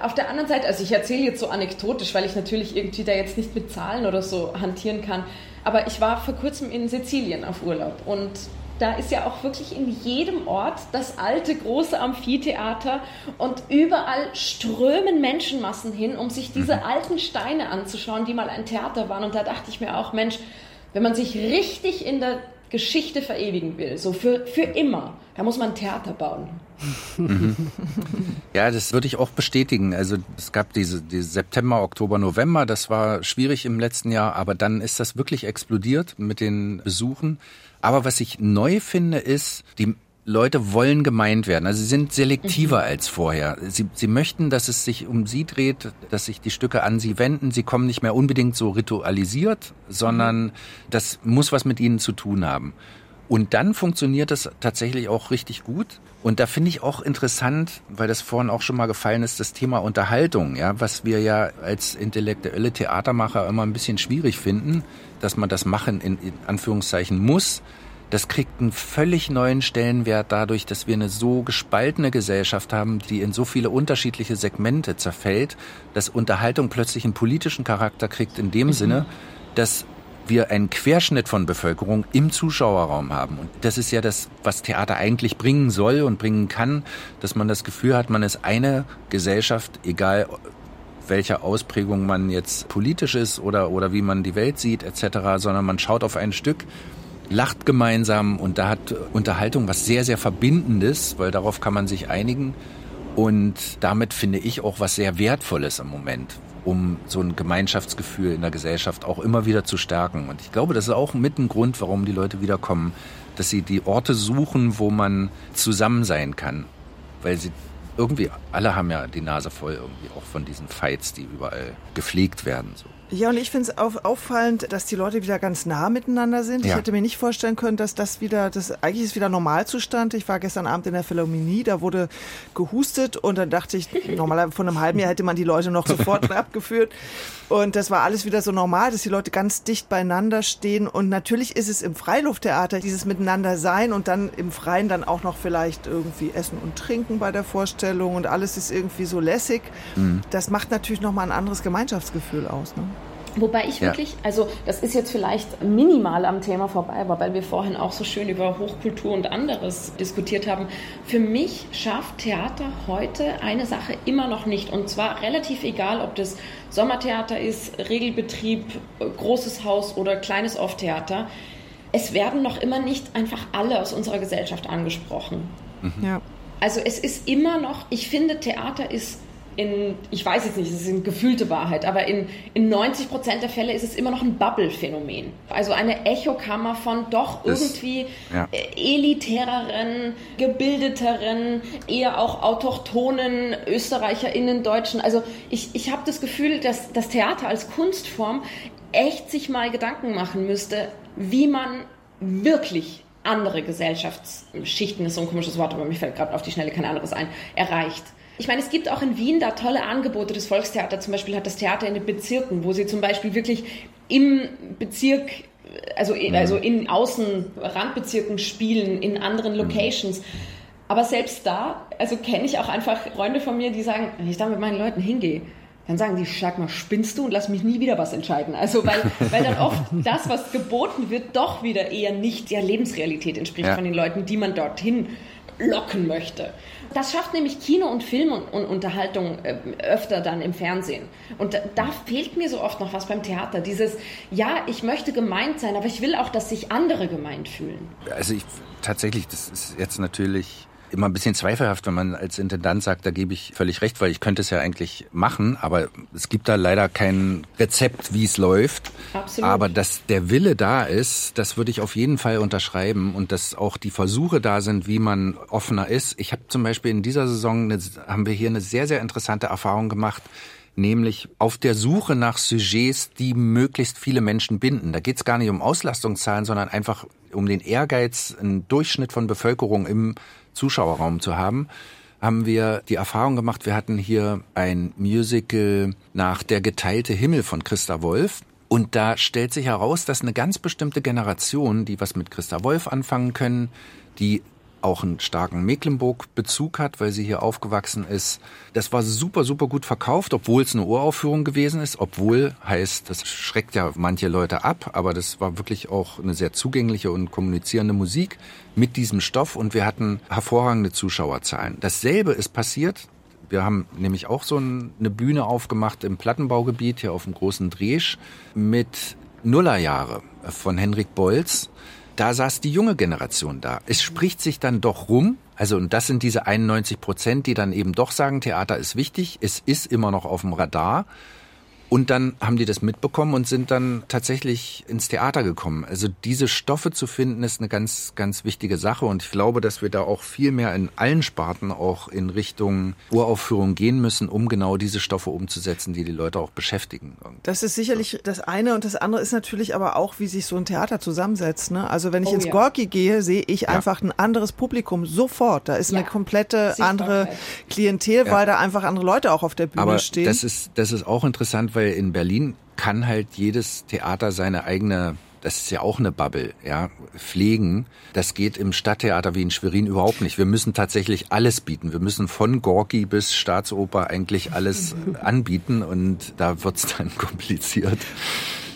auf der anderen Seite, also ich erzähle jetzt so anekdotisch, weil ich natürlich irgendwie da jetzt nicht mit Zahlen oder so hantieren kann, aber ich war vor kurzem in Sizilien auf Urlaub und da ist ja auch wirklich in jedem Ort das alte große Amphitheater und überall strömen Menschenmassen hin, um sich diese mhm. alten Steine anzuschauen, die mal ein Theater waren. Und da dachte ich mir auch, Mensch, wenn man sich richtig in der Geschichte verewigen will, so für, für immer, da muss man Theater bauen. Mhm. [LAUGHS] Ja, das würde ich auch bestätigen. Also es gab diese, diese September, Oktober, November, das war schwierig im letzten Jahr, aber dann ist das wirklich explodiert mit den Besuchen. Aber was ich neu finde, ist, die Leute wollen gemeint werden. Also sie sind selektiver mhm. als vorher. Sie, sie möchten, dass es sich um sie dreht, dass sich die Stücke an sie wenden. Sie kommen nicht mehr unbedingt so ritualisiert, sondern mhm. das muss was mit ihnen zu tun haben. Und dann funktioniert das tatsächlich auch richtig gut. Und da finde ich auch interessant, weil das vorhin auch schon mal gefallen ist, das Thema Unterhaltung, ja, was wir ja als intellektuelle Theatermacher immer ein bisschen schwierig finden, dass man das machen in, in Anführungszeichen muss. Das kriegt einen völlig neuen Stellenwert dadurch, dass wir eine so gespaltene Gesellschaft haben, die in so viele unterschiedliche Segmente zerfällt, dass Unterhaltung plötzlich einen politischen Charakter kriegt in dem mhm. Sinne, dass wir einen Querschnitt von Bevölkerung im Zuschauerraum haben. Und das ist ja das, was Theater eigentlich bringen soll und bringen kann, dass man das Gefühl hat, man ist eine Gesellschaft, egal welcher Ausprägung man jetzt politisch ist oder, oder wie man die Welt sieht etc., sondern man schaut auf ein Stück, lacht gemeinsam und da hat Unterhaltung was sehr, sehr Verbindendes, weil darauf kann man sich einigen. Und damit finde ich auch was sehr Wertvolles im Moment, um so ein Gemeinschaftsgefühl in der Gesellschaft auch immer wieder zu stärken. Und ich glaube, das ist auch mit ein Grund, warum die Leute wiederkommen, dass sie die Orte suchen, wo man zusammen sein kann. Weil sie irgendwie, alle haben ja die Nase voll irgendwie auch von diesen Fights, die überall gepflegt werden. So. Ja, und ich finde es auf, auffallend, dass die Leute wieder ganz nah miteinander sind. Ja. Ich hätte mir nicht vorstellen können, dass das wieder, das eigentlich ist wieder Normalzustand. Ich war gestern Abend in der Philharmonie, da wurde gehustet und dann dachte ich, normalerweise vor einem halben Jahr hätte man die Leute noch sofort [LAUGHS] abgeführt. Und das war alles wieder so normal, dass die Leute ganz dicht beieinander stehen. Und natürlich ist es im Freilufttheater dieses Miteinander sein und dann im Freien dann auch noch vielleicht irgendwie essen und trinken bei der Vorstellung und alles ist irgendwie so lässig. Mhm. Das macht natürlich nochmal ein anderes Gemeinschaftsgefühl aus. Ne? Wobei ich wirklich, ja. also das ist jetzt vielleicht minimal am Thema vorbei, aber weil wir vorhin auch so schön über Hochkultur und anderes diskutiert haben. Für mich schafft Theater heute eine Sache immer noch nicht. Und zwar relativ egal, ob das Sommertheater ist, Regelbetrieb, großes Haus oder kleines Off-Theater. Es werden noch immer nicht einfach alle aus unserer Gesellschaft angesprochen. Mhm. Ja. Also es ist immer noch, ich finde, Theater ist in, ich weiß jetzt nicht, es ist eine gefühlte Wahrheit, aber in, in 90 Prozent der Fälle ist es immer noch ein Bubble-Phänomen. Also eine Echokammer von doch irgendwie ja. Äh, elitäreren, gebildeteren, eher auch autochthonen ÖsterreicherInnen, Deutschen. Also ich, ich habe das Gefühl, dass das Theater als Kunstform echt sich mal Gedanken machen müsste, wie man wirklich andere Gesellschaftsschichten, ist so ein komisches Wort, aber mir fällt gerade auf die Schnelle kein anderes ein, erreicht. Ich meine, es gibt auch in Wien da tolle Angebote. Das Volkstheater zum Beispiel hat das Theater in den Bezirken, wo sie zum Beispiel wirklich im Bezirk also, mhm. also in Außenrandbezirken spielen, in anderen mhm. Locations. Aber selbst da, also kenne ich auch einfach Freunde von mir, die sagen, wenn ich da mit meinen Leuten hingehe, dann sagen die, schlag mal, spinnst du und lass mich nie wieder was entscheiden. Also weil, [LAUGHS] weil dann oft das, was geboten wird, doch wieder eher nicht der Lebensrealität entspricht ja. von den Leuten, die man dorthin locken möchte. Das schafft nämlich Kino und Film und, und Unterhaltung äh, öfter dann im Fernsehen. Und da, da, fehlt mir so oft noch was beim Theater. Dieses, ja, ich möchte gemeint sein, aber ich will auch, dass sich andere gemeint fühlen. Also ich tatsächlich, das ist jetzt natürlich immer ein bisschen zweifelhaft, wenn man als Intendant sagt, da gebe ich völlig recht, weil ich könnte es ja eigentlich machen, aber es gibt da leider kein Rezept, wie es läuft. Absolut. Aber dass der Wille da ist, das würde ich auf jeden Fall unterschreiben und dass auch die Versuche da sind, wie man offener ist. Ich habe zum Beispiel in dieser Saison, eine, haben wir hier eine sehr, sehr interessante Erfahrung gemacht, nämlich auf der Suche nach Sujets, die möglichst viele Menschen binden. Da geht es gar nicht um Auslastungszahlen, sondern einfach um den Ehrgeiz, einen Durchschnitt von Bevölkerung im Zuschauerraum zu haben, haben wir die Erfahrung gemacht, wir hatten hier ein Musical nach Der geteilte Himmel von Christa Wolf. Und da stellt sich heraus, dass eine ganz bestimmte Generation, die was mit Christa Wolf anfangen können, die auch einen starken Mecklenburg-Bezug hat, weil sie hier aufgewachsen ist. Das war super, super gut verkauft, obwohl es eine Uraufführung gewesen ist. Obwohl heißt, das schreckt ja manche Leute ab, aber das war wirklich auch eine sehr zugängliche und kommunizierende Musik mit diesem Stoff und wir hatten hervorragende Zuschauerzahlen. Dasselbe ist passiert. Wir haben nämlich auch so eine Bühne aufgemacht im Plattenbaugebiet hier auf dem großen Dresch mit Nullerjahre von Henrik Bolz da saß die junge Generation da. Es spricht sich dann doch rum, also und das sind diese 91 Prozent, die dann eben doch sagen, Theater ist wichtig, es ist immer noch auf dem Radar. Und dann haben die das mitbekommen und sind dann tatsächlich ins Theater gekommen. Also diese Stoffe zu finden, ist eine ganz, ganz wichtige Sache. Und ich glaube, dass wir da auch viel mehr in allen Sparten auch in Richtung Uraufführung gehen müssen, um genau diese Stoffe umzusetzen, die die Leute auch beschäftigen. Das ist sicherlich das eine. Und das andere ist natürlich aber auch, wie sich so ein Theater zusammensetzt. Ne? Also wenn ich oh, ins ja. Gorki gehe, sehe ich ja. einfach ein anderes Publikum sofort. Da ist ja. eine komplette andere Klientel, weil da einfach andere Leute auch auf der Bühne aber stehen. Das ist, das ist auch interessant, weil in Berlin kann halt jedes Theater seine eigene das ist ja auch eine Bubble, ja, pflegen. Das geht im Stadttheater wie in Schwerin überhaupt nicht. Wir müssen tatsächlich alles bieten. Wir müssen von Gorki bis Staatsoper eigentlich alles anbieten und da wird's dann [LAUGHS] kompliziert.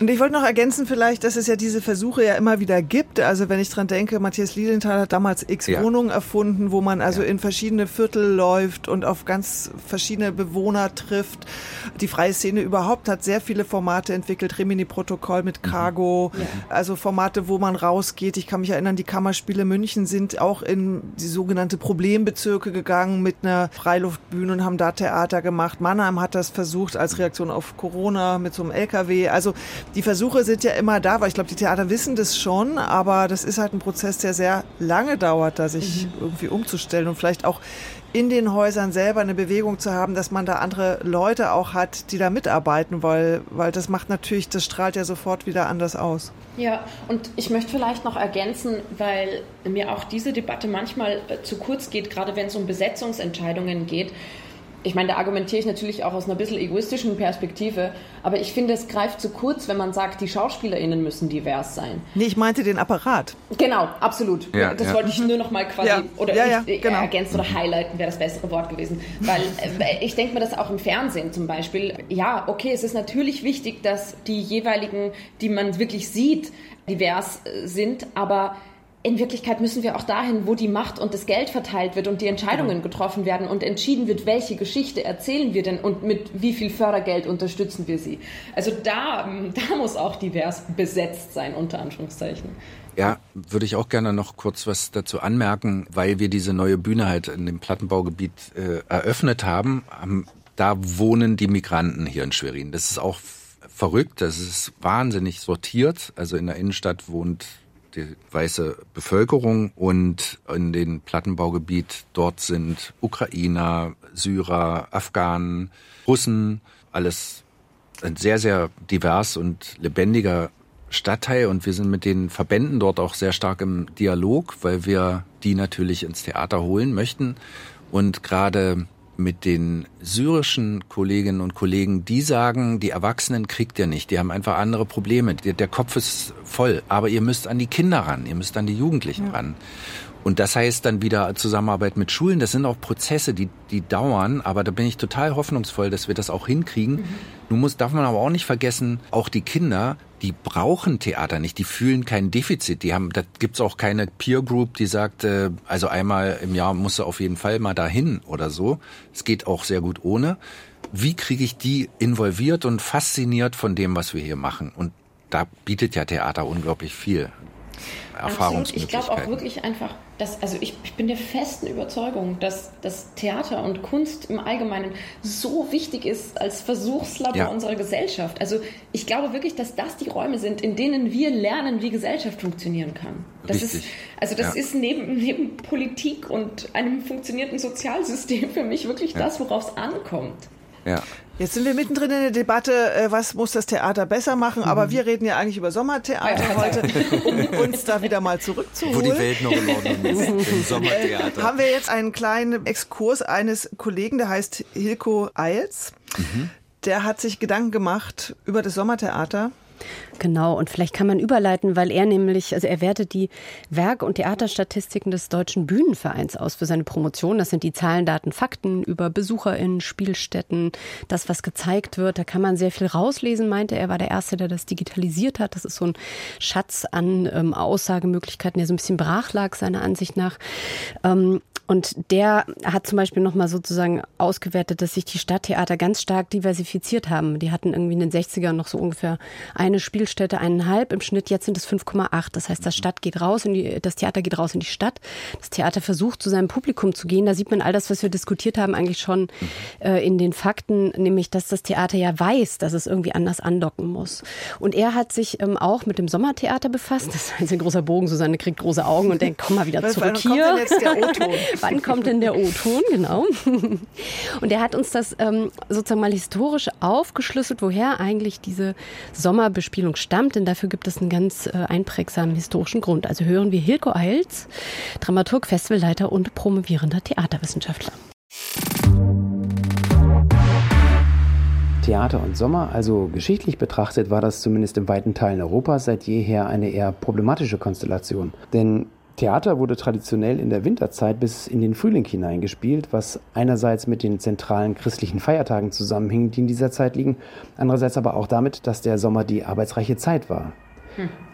Und ich wollte noch ergänzen vielleicht, dass es ja diese Versuche ja immer wieder gibt. Also wenn ich dran denke, Matthias Lilienthal hat damals X ja. Wohnungen erfunden, wo man also ja. in verschiedene Viertel läuft und auf ganz verschiedene Bewohner trifft. Die freie Szene überhaupt hat sehr viele Formate entwickelt. Remini-Protokoll mit mhm. Cargo. Ja. Also Formate, wo man rausgeht. Ich kann mich erinnern, die Kammerspiele München sind auch in die sogenannte Problembezirke gegangen mit einer Freiluftbühne und haben da Theater gemacht. Mannheim hat das versucht als Reaktion auf Corona mit so einem LKW. Also die Versuche sind ja immer da, weil ich glaube, die Theater wissen das schon, aber das ist halt ein Prozess, der sehr lange dauert, da sich mhm. irgendwie umzustellen und vielleicht auch in den Häusern selber eine Bewegung zu haben, dass man da andere Leute auch hat, die da mitarbeiten, weil, weil das macht natürlich, das strahlt ja sofort wieder anders aus. Ja, und ich möchte vielleicht noch ergänzen, weil mir auch diese Debatte manchmal äh, zu kurz geht, gerade wenn es um Besetzungsentscheidungen geht ich meine, da argumentiere ich natürlich auch aus einer bisschen egoistischen Perspektive, aber ich finde, es greift zu kurz, wenn man sagt, die SchauspielerInnen müssen divers sein. Nee, ich meinte den Apparat. Genau, absolut. Ja, das ja. wollte ich nur noch mal quasi, ja. oder ja, ich, genau. ergänzen oder highlighten wäre das bessere Wort gewesen. Weil äh, ich denke mir das auch im Fernsehen zum Beispiel. Ja, okay, es ist natürlich wichtig, dass die jeweiligen, die man wirklich sieht, divers äh, sind, aber in Wirklichkeit müssen wir auch dahin, wo die Macht und das Geld verteilt wird und die Entscheidungen genau. getroffen werden und entschieden wird, welche Geschichte erzählen wir denn und mit wie viel Fördergeld unterstützen wir sie. Also da, [LAUGHS] da muss auch divers besetzt sein, unter Anführungszeichen. Ja, würde ich auch gerne noch kurz was dazu anmerken, weil wir diese neue Bühne halt in dem Plattenbaugebiet äh, eröffnet haben. haben. Da wohnen die Migranten hier in Schwerin. Das ist auch verrückt, das ist wahnsinnig sortiert. Also in der Innenstadt wohnt die weiße Bevölkerung und in den Plattenbaugebiet dort sind Ukrainer, Syrer, Afghanen, Russen, alles ein sehr, sehr divers und lebendiger Stadtteil und wir sind mit den Verbänden dort auch sehr stark im Dialog, weil wir die natürlich ins Theater holen möchten. Und gerade mit den syrischen Kolleginnen und Kollegen, die sagen, die Erwachsenen kriegt ihr nicht, die haben einfach andere Probleme, der, Kopf ist voll, aber ihr müsst an die Kinder ran, ihr müsst an die Jugendlichen ja. ran. Und das heißt dann wieder Zusammenarbeit mit Schulen. Das sind auch Prozesse, die, die dauern, aber da bin ich total hoffnungsvoll, dass wir das auch hinkriegen. Mhm. Nun muss, darf man aber auch nicht vergessen, auch die Kinder, die brauchen Theater nicht, die fühlen kein Defizit. Die haben, da gibt's auch keine Peer Group, die sagt, äh, also einmal im Jahr musst du auf jeden Fall mal dahin oder so. Es geht auch sehr gut ohne. Wie kriege ich die involviert und fasziniert von dem, was wir hier machen? Und da bietet ja Theater unglaublich viel. Erfahrungsmöglichkeiten. Ich glaube auch wirklich einfach, dass, also ich, ich, bin der festen Überzeugung, dass das Theater und Kunst im Allgemeinen so wichtig ist als Versuchslabor ja. unserer Gesellschaft. Also ich glaube wirklich, dass das die Räume sind, in denen wir lernen, wie Gesellschaft funktionieren kann. Das Richtig. ist, also das ja. ist neben, neben Politik und einem funktionierenden Sozialsystem für mich wirklich ja. das, worauf es ankommt. Ja. Jetzt sind wir mittendrin in der Debatte, äh, was muss das Theater besser machen, aber mhm. wir reden ja eigentlich über Sommertheater heute, um [LAUGHS] uns da wieder mal zurückzuholen. Wo die Welt noch in Ordnung ist, im Sommertheater. Äh, haben wir jetzt einen kleinen Exkurs eines Kollegen, der heißt Hilko Eils. Mhm. Der hat sich Gedanken gemacht über das Sommertheater Genau, und vielleicht kann man überleiten, weil er nämlich, also er wertet die Werk- und Theaterstatistiken des Deutschen Bühnenvereins aus für seine Promotion. Das sind die Zahlen, Daten, Fakten über BesucherInnen, Spielstätten, das, was gezeigt wird. Da kann man sehr viel rauslesen, meinte er. War der Erste, der das digitalisiert hat. Das ist so ein Schatz an ähm, Aussagemöglichkeiten, der so ein bisschen brach lag, seiner Ansicht nach. Ähm, und der hat zum Beispiel nochmal sozusagen ausgewertet, dass sich die Stadttheater ganz stark diversifiziert haben. Die hatten irgendwie in den 60ern noch so ungefähr eine Spielstätte, eineinhalb im Schnitt. Jetzt sind es 5,8. Das heißt, das Stadt geht raus in die, das Theater geht raus in die Stadt. Das Theater versucht zu seinem Publikum zu gehen. Da sieht man all das, was wir diskutiert haben, eigentlich schon äh, in den Fakten, nämlich, dass das Theater ja weiß, dass es irgendwie anders andocken muss. Und er hat sich ähm, auch mit dem Sommertheater befasst. Das ist ein großer Bogen. Susanne kriegt große Augen und denkt, komm mal wieder zurück hier. [LAUGHS] Wann kommt denn der O-Ton? Genau. [LAUGHS] Und er hat uns das ähm, sozusagen mal historisch aufgeschlüsselt, woher eigentlich diese Sommerbespielung stammt. Denn dafür gibt es einen ganz äh, einprägsamen historischen Grund. Also hören wir Hilko Eils, Dramaturg, Festivalleiter und promovierender Theaterwissenschaftler. Theater und Sommer, also geschichtlich betrachtet, war das zumindest in weiten Teilen Europas seit jeher eine eher problematische Konstellation. Denn Theater wurde traditionell in der Winterzeit bis in den Frühling hineingespielt, was einerseits mit den zentralen christlichen Feiertagen zusammenhing, die in dieser Zeit liegen, andererseits aber auch damit, dass der Sommer die arbeitsreiche Zeit war.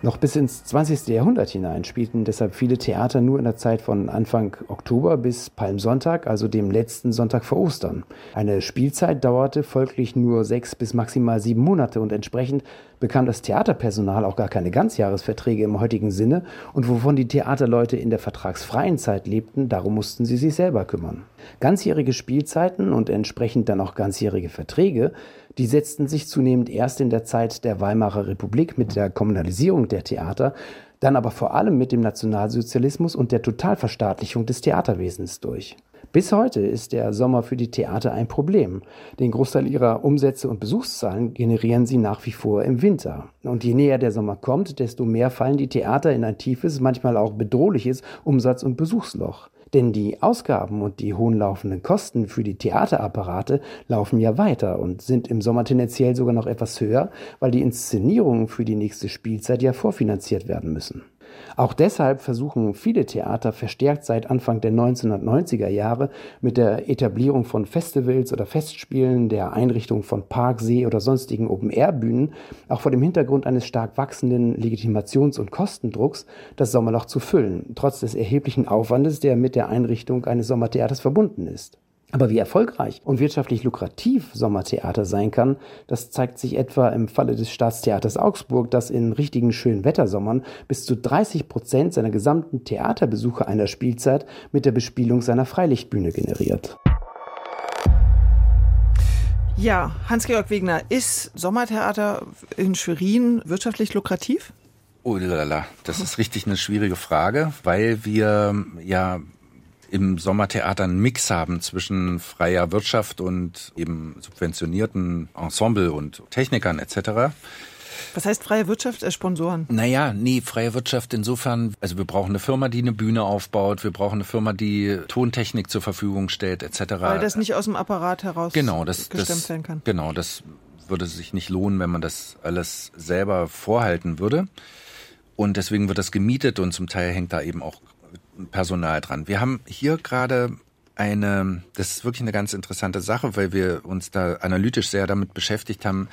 Noch bis ins 20. Jahrhundert hinein spielten deshalb viele Theater nur in der Zeit von Anfang Oktober bis Palmsonntag, also dem letzten Sonntag vor Ostern. Eine Spielzeit dauerte folglich nur sechs bis maximal sieben Monate und entsprechend bekam das Theaterpersonal auch gar keine Ganzjahresverträge im heutigen Sinne und wovon die Theaterleute in der vertragsfreien Zeit lebten, darum mussten sie sich selber kümmern. Ganzjährige Spielzeiten und entsprechend dann auch ganzjährige Verträge Die setzten sich zunehmend erst in der Zeit der Weimarer Republik mit der Kommunalisierung der Theater, dann aber vor allem mit dem Nationalsozialismus und der Totalverstaatlichung des Theaterwesens durch. Bis heute ist der Sommer für die Theater ein Problem. Den Großteil ihrer Umsätze und Besuchszahlen generieren sie nach wie vor im Winter. Und je näher der Sommer kommt, desto mehr fallen die Theater in ein tiefes, manchmal auch bedrohliches Umsatz- und Besuchsloch. Denn die Ausgaben und die hohen laufenden Kosten für die Theaterapparate laufen ja weiter und sind im Sommer tendenziell sogar noch etwas höher, weil die Inszenierungen für die nächste Spielzeit ja vorfinanziert werden müssen. Auch deshalb versuchen viele Theater verstärkt seit Anfang der 1990er Jahre mit der Etablierung von Festivals oder Festspielen, der Einrichtung von Park, See oder sonstigen Open-Air-Bühnen, auch vor dem Hintergrund eines stark wachsenden Legitimations- und Kostendrucks, das Sommerloch zu füllen, trotz des erheblichen Aufwandes, der mit der Einrichtung eines Sommertheaters verbunden ist. Aber wie erfolgreich und wirtschaftlich lukrativ Sommertheater sein kann, das zeigt sich etwa im Falle des Staatstheaters Augsburg, das in richtigen schönen Wettersommern bis zu 30 Prozent seiner gesamten Theaterbesuche einer Spielzeit mit der Bespielung seiner Freilichtbühne generiert. Ja, Hans-Georg Wegner, ist Sommertheater in Schwerin wirtschaftlich lukrativ? Oh lala, das ist richtig eine schwierige Frage, weil wir ja im Sommertheater einen Mix haben zwischen freier Wirtschaft und eben subventionierten Ensemble und Technikern etc. Was heißt freie Wirtschaft? Äh, Sponsoren? Naja, nee, freie Wirtschaft insofern, also wir brauchen eine Firma, die eine Bühne aufbaut, wir brauchen eine Firma, die Tontechnik zur Verfügung stellt, etc. Weil das nicht aus dem Apparat heraus genau, das, gestemmt das, werden kann. Genau, das würde sich nicht lohnen, wenn man das alles selber vorhalten würde. Und deswegen wird das gemietet und zum Teil hängt da eben auch Personal dran. Wir haben hier gerade eine, das ist wirklich eine ganz interessante Sache, weil wir uns da analytisch sehr damit beschäftigt haben.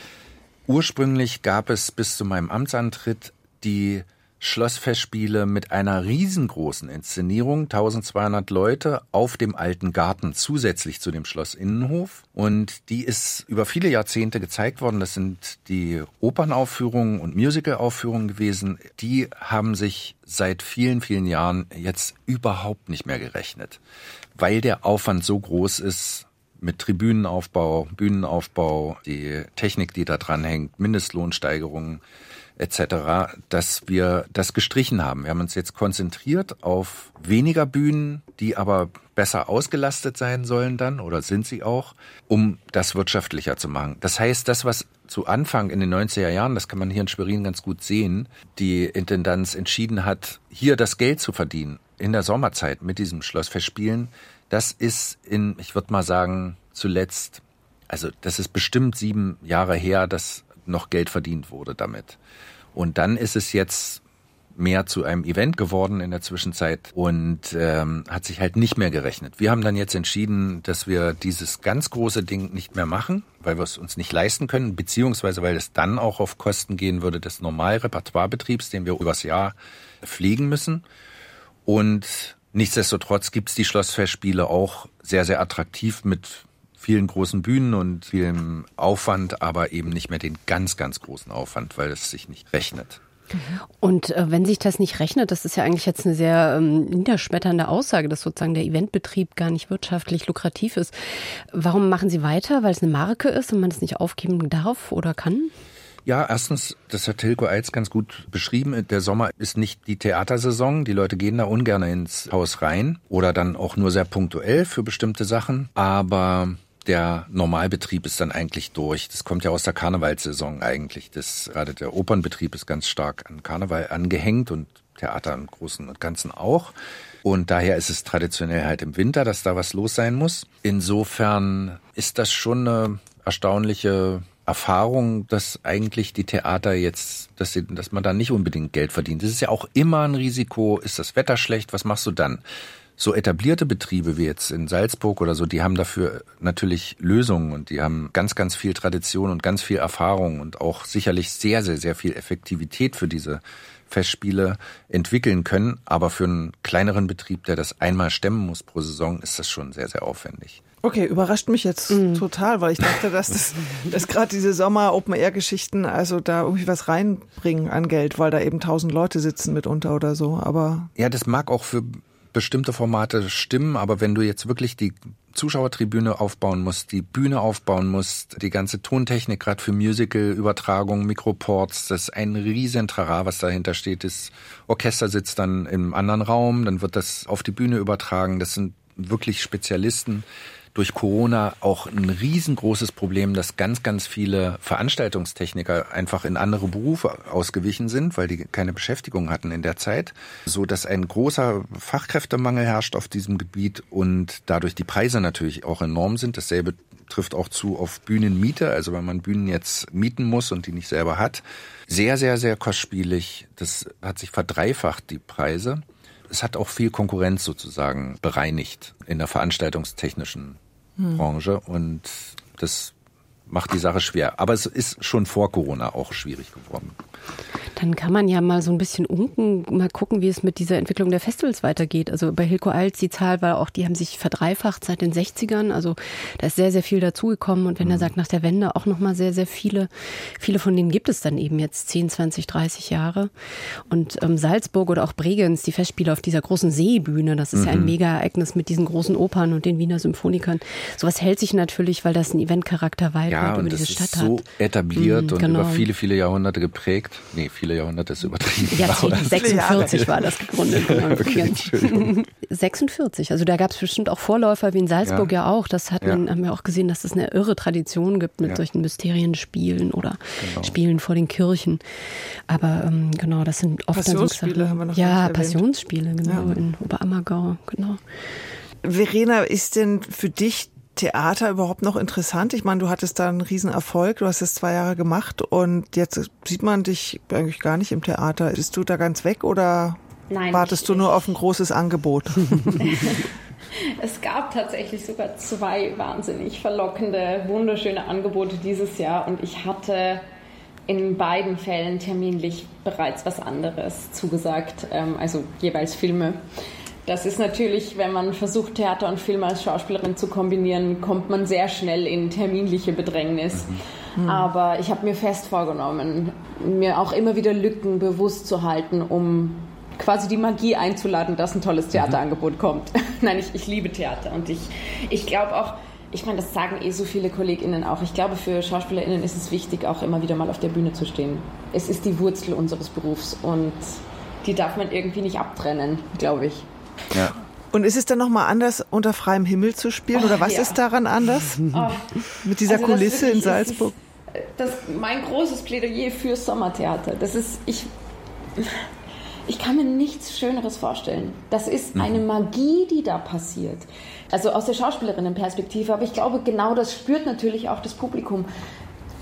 Ursprünglich gab es bis zu meinem Amtsantritt die Schlossfestspiele mit einer riesengroßen Inszenierung, 1200 Leute auf dem alten Garten zusätzlich zu dem Schlossinnenhof. Und die ist über viele Jahrzehnte gezeigt worden. Das sind die Opernaufführungen und Musicalaufführungen gewesen. Die haben sich seit vielen, vielen Jahren jetzt überhaupt nicht mehr gerechnet, weil der Aufwand so groß ist, mit Tribünenaufbau, Bühnenaufbau, die Technik, die da dran hängt, Mindestlohnsteigerungen etc., dass wir das gestrichen haben. Wir haben uns jetzt konzentriert auf weniger Bühnen, die aber besser ausgelastet sein sollen dann oder sind sie auch, um das wirtschaftlicher zu machen. Das heißt, das, was zu Anfang in den 90er Jahren, das kann man hier in Schwerin ganz gut sehen, die Intendanz entschieden hat, hier das Geld zu verdienen in der Sommerzeit mit diesem Schlossfestspielen, das ist in, ich würde mal sagen, zuletzt, also das ist bestimmt sieben Jahre her, dass noch Geld verdient wurde damit. Und dann ist es jetzt mehr zu einem Event geworden in der Zwischenzeit und ähm, hat sich halt nicht mehr gerechnet. Wir haben dann jetzt entschieden, dass wir dieses ganz große Ding nicht mehr machen, weil wir es uns nicht leisten können, beziehungsweise weil es dann auch auf Kosten gehen würde des Normalrepertoirebetriebs, den wir übers Jahr pflegen müssen. Und nichtsdestotrotz gibt's die Schlossfestspiele auch sehr, sehr attraktiv mit vielen großen Bühnen und vielem Aufwand, aber eben nicht mehr den ganz, ganz großen Aufwand, weil es sich nicht rechnet. Und äh, wenn sich das nicht rechnet, das ist ja eigentlich jetzt eine sehr ähm, niederschmetternde Aussage, dass sozusagen der Eventbetrieb gar nicht wirtschaftlich lukrativ ist. Warum machen Sie weiter? Weil es eine Marke ist und man es nicht aufgeben darf oder kann? Ja, erstens, das hat Tilko Eitz ganz gut beschrieben. Der Sommer ist nicht die Theatersaison. Die Leute gehen da ungern ins Haus rein oder dann auch nur sehr punktuell für bestimmte Sachen. Aber der Normalbetrieb ist dann eigentlich durch. Das kommt ja aus der Karnevalssaison eigentlich. Das, gerade der Opernbetrieb ist ganz stark an Karneval angehängt und Theater im Großen und Ganzen auch. Und daher ist es traditionell halt im Winter, dass da was los sein muss. Insofern ist das schon eine erstaunliche Erfahrung, dass eigentlich die Theater jetzt, dass, sie, dass man da nicht unbedingt Geld verdient. Das ist ja auch immer ein Risiko. Ist das Wetter schlecht? Was machst du dann? So etablierte Betriebe wie jetzt in Salzburg oder so, die haben dafür natürlich Lösungen und die haben ganz, ganz viel Tradition und ganz viel Erfahrung und auch sicherlich sehr, sehr, sehr viel Effektivität für diese Festspiele entwickeln können. Aber für einen kleineren Betrieb, der das einmal stemmen muss pro Saison, ist das schon sehr, sehr aufwendig. Okay, überrascht mich jetzt mhm. total, weil ich dachte, dass das, [LAUGHS] dass gerade diese Sommer-Open-Air-Geschichten also da irgendwie was reinbringen an Geld, weil da eben tausend Leute sitzen mitunter oder so. Aber ja, das mag auch für bestimmte Formate stimmen, aber wenn du jetzt wirklich die Zuschauertribüne aufbauen musst, die Bühne aufbauen musst, die ganze Tontechnik gerade für Musical-Übertragung, Mikroports, das ist ein riesen Trara, was dahinter steht. Das Orchester sitzt dann im anderen Raum, dann wird das auf die Bühne übertragen. Das sind wirklich Spezialisten durch Corona auch ein riesengroßes Problem, dass ganz, ganz viele Veranstaltungstechniker einfach in andere Berufe ausgewichen sind, weil die keine Beschäftigung hatten in der Zeit, so dass ein großer Fachkräftemangel herrscht auf diesem Gebiet und dadurch die Preise natürlich auch enorm sind. Dasselbe trifft auch zu auf Bühnenmiete, also wenn man Bühnen jetzt mieten muss und die nicht selber hat. Sehr, sehr, sehr kostspielig. Das hat sich verdreifacht, die Preise. Es hat auch viel Konkurrenz sozusagen bereinigt in der veranstaltungstechnischen. Branche. Und das macht die Sache schwer. Aber es ist schon vor Corona auch schwierig geworden. Dann kann man ja mal so ein bisschen unken, mal gucken, wie es mit dieser Entwicklung der Festivals weitergeht. Also bei Hilko Alts, die Zahl war auch, die haben sich verdreifacht seit den 60ern. Also da ist sehr, sehr viel dazugekommen. Und wenn mhm. er sagt, nach der Wende auch nochmal sehr, sehr viele, viele von denen gibt es dann eben jetzt 10, 20, 30 Jahre. Und ähm, Salzburg oder auch Bregenz, die Festspiele auf dieser großen Seebühne, das ist mhm. ja ein mhm. Mega-Ereignis mit diesen großen Opern und den Wiener Symphonikern. Sowas hält sich natürlich, weil das einen Eventcharakter weit ja, über diese Stadt hat. Ja, und so etabliert mhm, und genau. über viele, viele Jahrhunderte geprägt. Nee, viele Jahrhunderte ist übertrieben. Ja, 46 [LAUGHS] war das gegründet. [LAUGHS] okay, 46, [LAUGHS] also da gab es bestimmt auch Vorläufer wie in Salzburg ja, ja auch. Das hat man, haben wir auch gesehen, dass es eine irre Tradition gibt mit ja. solchen Mysterienspielen oder genau. Spielen vor den Kirchen. Aber ähm, genau, das sind oft Passionsspiele dann so haben wir noch Ja, Passionsspiele, genau, in Oberammergau, genau. Verena, ist denn für dich Theater überhaupt noch interessant? Ich meine, du hattest da einen Riesenerfolg, du hast es zwei Jahre gemacht und jetzt sieht man dich eigentlich gar nicht im Theater. Bist du da ganz weg oder Nein, wartest ich, du nur auf ein großes Angebot? [LAUGHS] es gab tatsächlich sogar zwei wahnsinnig verlockende, wunderschöne Angebote dieses Jahr und ich hatte in beiden Fällen terminlich bereits was anderes zugesagt, ähm, also jeweils Filme. Das ist natürlich, wenn man versucht, Theater und Film als Schauspielerin zu kombinieren, kommt man sehr schnell in terminliche Bedrängnis. Mhm. Aber ich habe mir fest vorgenommen, mir auch immer wieder Lücken bewusst zu halten, um quasi die Magie einzuladen, dass ein tolles Theaterangebot mhm. kommt. [LAUGHS] Nein, ich, ich liebe Theater und ich, ich glaube auch, ich meine, das sagen eh so viele KollegInnen auch. Ich glaube, für SchauspielerInnen ist es wichtig, auch immer wieder mal auf der Bühne zu stehen. Es ist die Wurzel unseres Berufs und die darf man irgendwie nicht abtrennen, glaube ich. Ja. Und ist es dann nochmal anders, unter freiem Himmel zu spielen? Oh, oder was ja. ist daran anders? [LAUGHS] Oh. Mit dieser also Kulisse wirklich, in Salzburg? Ist, das mein großes Plädoyer fürs Sommertheater. Das ist, ich, ich kann mir nichts Schöneres vorstellen. Das ist mhm. eine Magie, die da passiert. Also aus der Schauspielerinnenperspektive, aber ich glaube, genau das spürt natürlich auch das Publikum.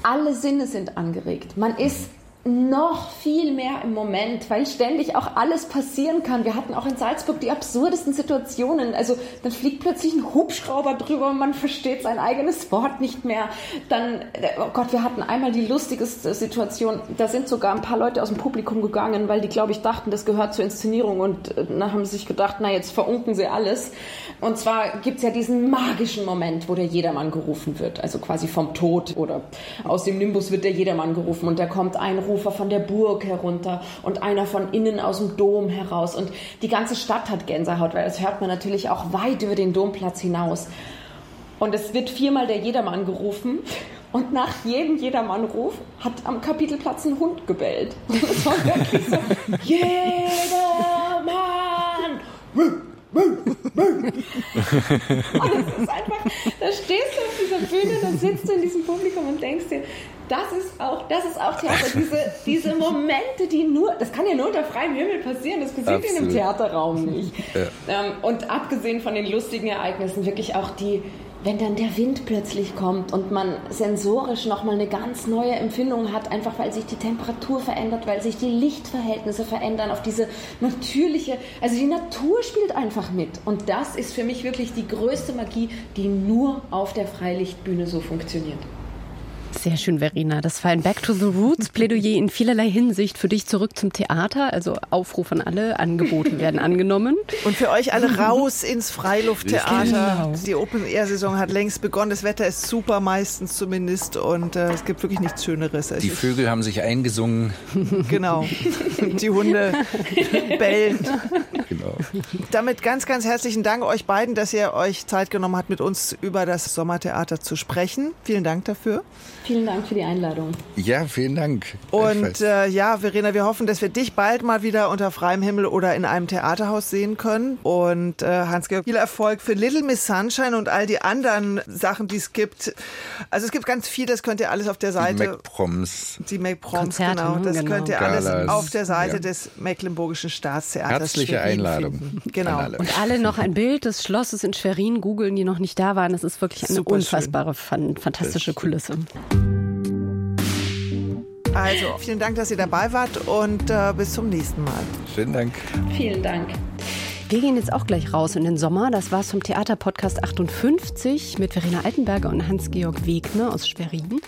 Alle Sinne sind angeregt. Man ist noch viel mehr im Moment, weil ständig auch alles passieren kann. Wir hatten auch in Salzburg die absurdesten Situationen. Also dann fliegt plötzlich ein Hubschrauber drüber und man versteht sein eigenes Wort nicht mehr. Dann, oh Gott, wir hatten einmal die lustigste Situation. Da sind sogar ein paar Leute aus dem Publikum gegangen, weil die, glaube ich, dachten, das gehört zur Inszenierung und äh, dann haben sie sich gedacht, na jetzt verunken sie alles. Und zwar gibt's ja diesen magischen Moment, wo der Jedermann gerufen wird. Also quasi vom Tod oder aus dem Nimbus wird der Jedermann gerufen und da kommt ein Ruf Anrufer von der Burg herunter und einer von innen aus dem Dom heraus. Und die ganze Stadt hat Gänsehaut, weil das hört man natürlich auch weit über den Domplatz hinaus. Und es wird viermal der Jedermann gerufen. Und nach jedem Jedermann-Ruf hat am Kapitelplatz ein Hund gebellt. [LAUGHS] Und war wirklich so, Jedermann! und es ist einfach, da stehst du auf dieser Bühne, da sitzt du in diesem Publikum und denkst dir, das ist auch, das ist auch Theater. Diese, diese Momente, die nur, das kann ja nur unter freiem Himmel passieren, das passiert Absolut. in einem Theaterraum nicht. Ja. Ähm, und abgesehen von den lustigen Ereignissen, wirklich auch die, wenn dann der Wind plötzlich kommt und man sensorisch nochmal eine ganz neue Empfindung hat, einfach weil sich die Temperatur verändert, weil sich die Lichtverhältnisse verändern auf diese natürliche, also die Natur spielt einfach mit. Und das ist für mich wirklich die größte Magie, die nur auf der Freilichtbühne so funktioniert. Sehr schön, Verena. Das war ein Back to the Roots Plädoyer in vielerlei Hinsicht für dich zurück zum Theater. Also Aufruf an alle, Angebote werden angenommen. Und für euch alle raus ins Freilufttheater. Genau. Die Open-Air-Saison hat längst begonnen. Das Wetter ist super, meistens zumindest. Und äh, es gibt wirklich nichts Schöneres. Die Vögel haben sich eingesungen. [LAUGHS] Genau. Die Hunde [LAUGHS] bellen. Genau. Damit ganz, ganz herzlichen Dank euch beiden, dass ihr euch Zeit genommen habt, mit uns über das Sommertheater zu sprechen. Vielen Dank dafür. Vielen Dank für die Einladung. Ja, vielen Dank. Und äh, ja, Verena, wir hoffen, dass wir dich bald mal wieder unter freiem Himmel oder in einem Theaterhaus sehen können. Und äh, Hans-Georg, viel Erfolg für Little Miss Sunshine und all die anderen Sachen, die es gibt. Also es gibt ganz viel, das könnt ihr alles auf der Seite. Die MacProms. Die MacProms, genau. Das genau. könnt ihr alles Galas. auf der Seite ja. des Mecklenburgischen Staatstheaters. Herzliche Einladung. Finden. Genau. Alle. Und alle noch ein Bild des Schlosses in Schwerin googeln, die noch nicht da waren. Das ist wirklich eine Super unfassbare, schön. fantastische Kulisse. Also, vielen Dank, dass ihr dabei wart und äh, bis zum nächsten Mal. Vielen Dank. Vielen Dank. Wir gehen jetzt auch gleich raus in den Sommer. Das war's vom Theaterpodcast 58 mit Verena Altenberger und Hans-Georg Wegner aus Schwerin.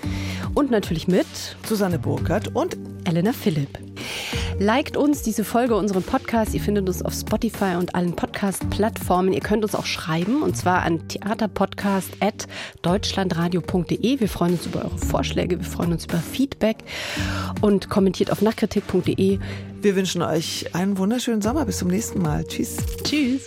Und natürlich mit Susanne Burkhardt und Elena Philipp. Liked uns diese Folge, unseren Podcast. Ihr findet uns auf Spotify und allen Podcast-Plattformen. Ihr könnt uns auch schreiben und zwar an theaterpodcast.deutschlandradio.de. Wir freuen uns über eure Vorschläge, wir freuen uns über Feedback und kommentiert auf nachkritik.de. Wir wünschen euch einen wunderschönen Sommer. Bis zum nächsten Mal. Tschüss. Tschüss.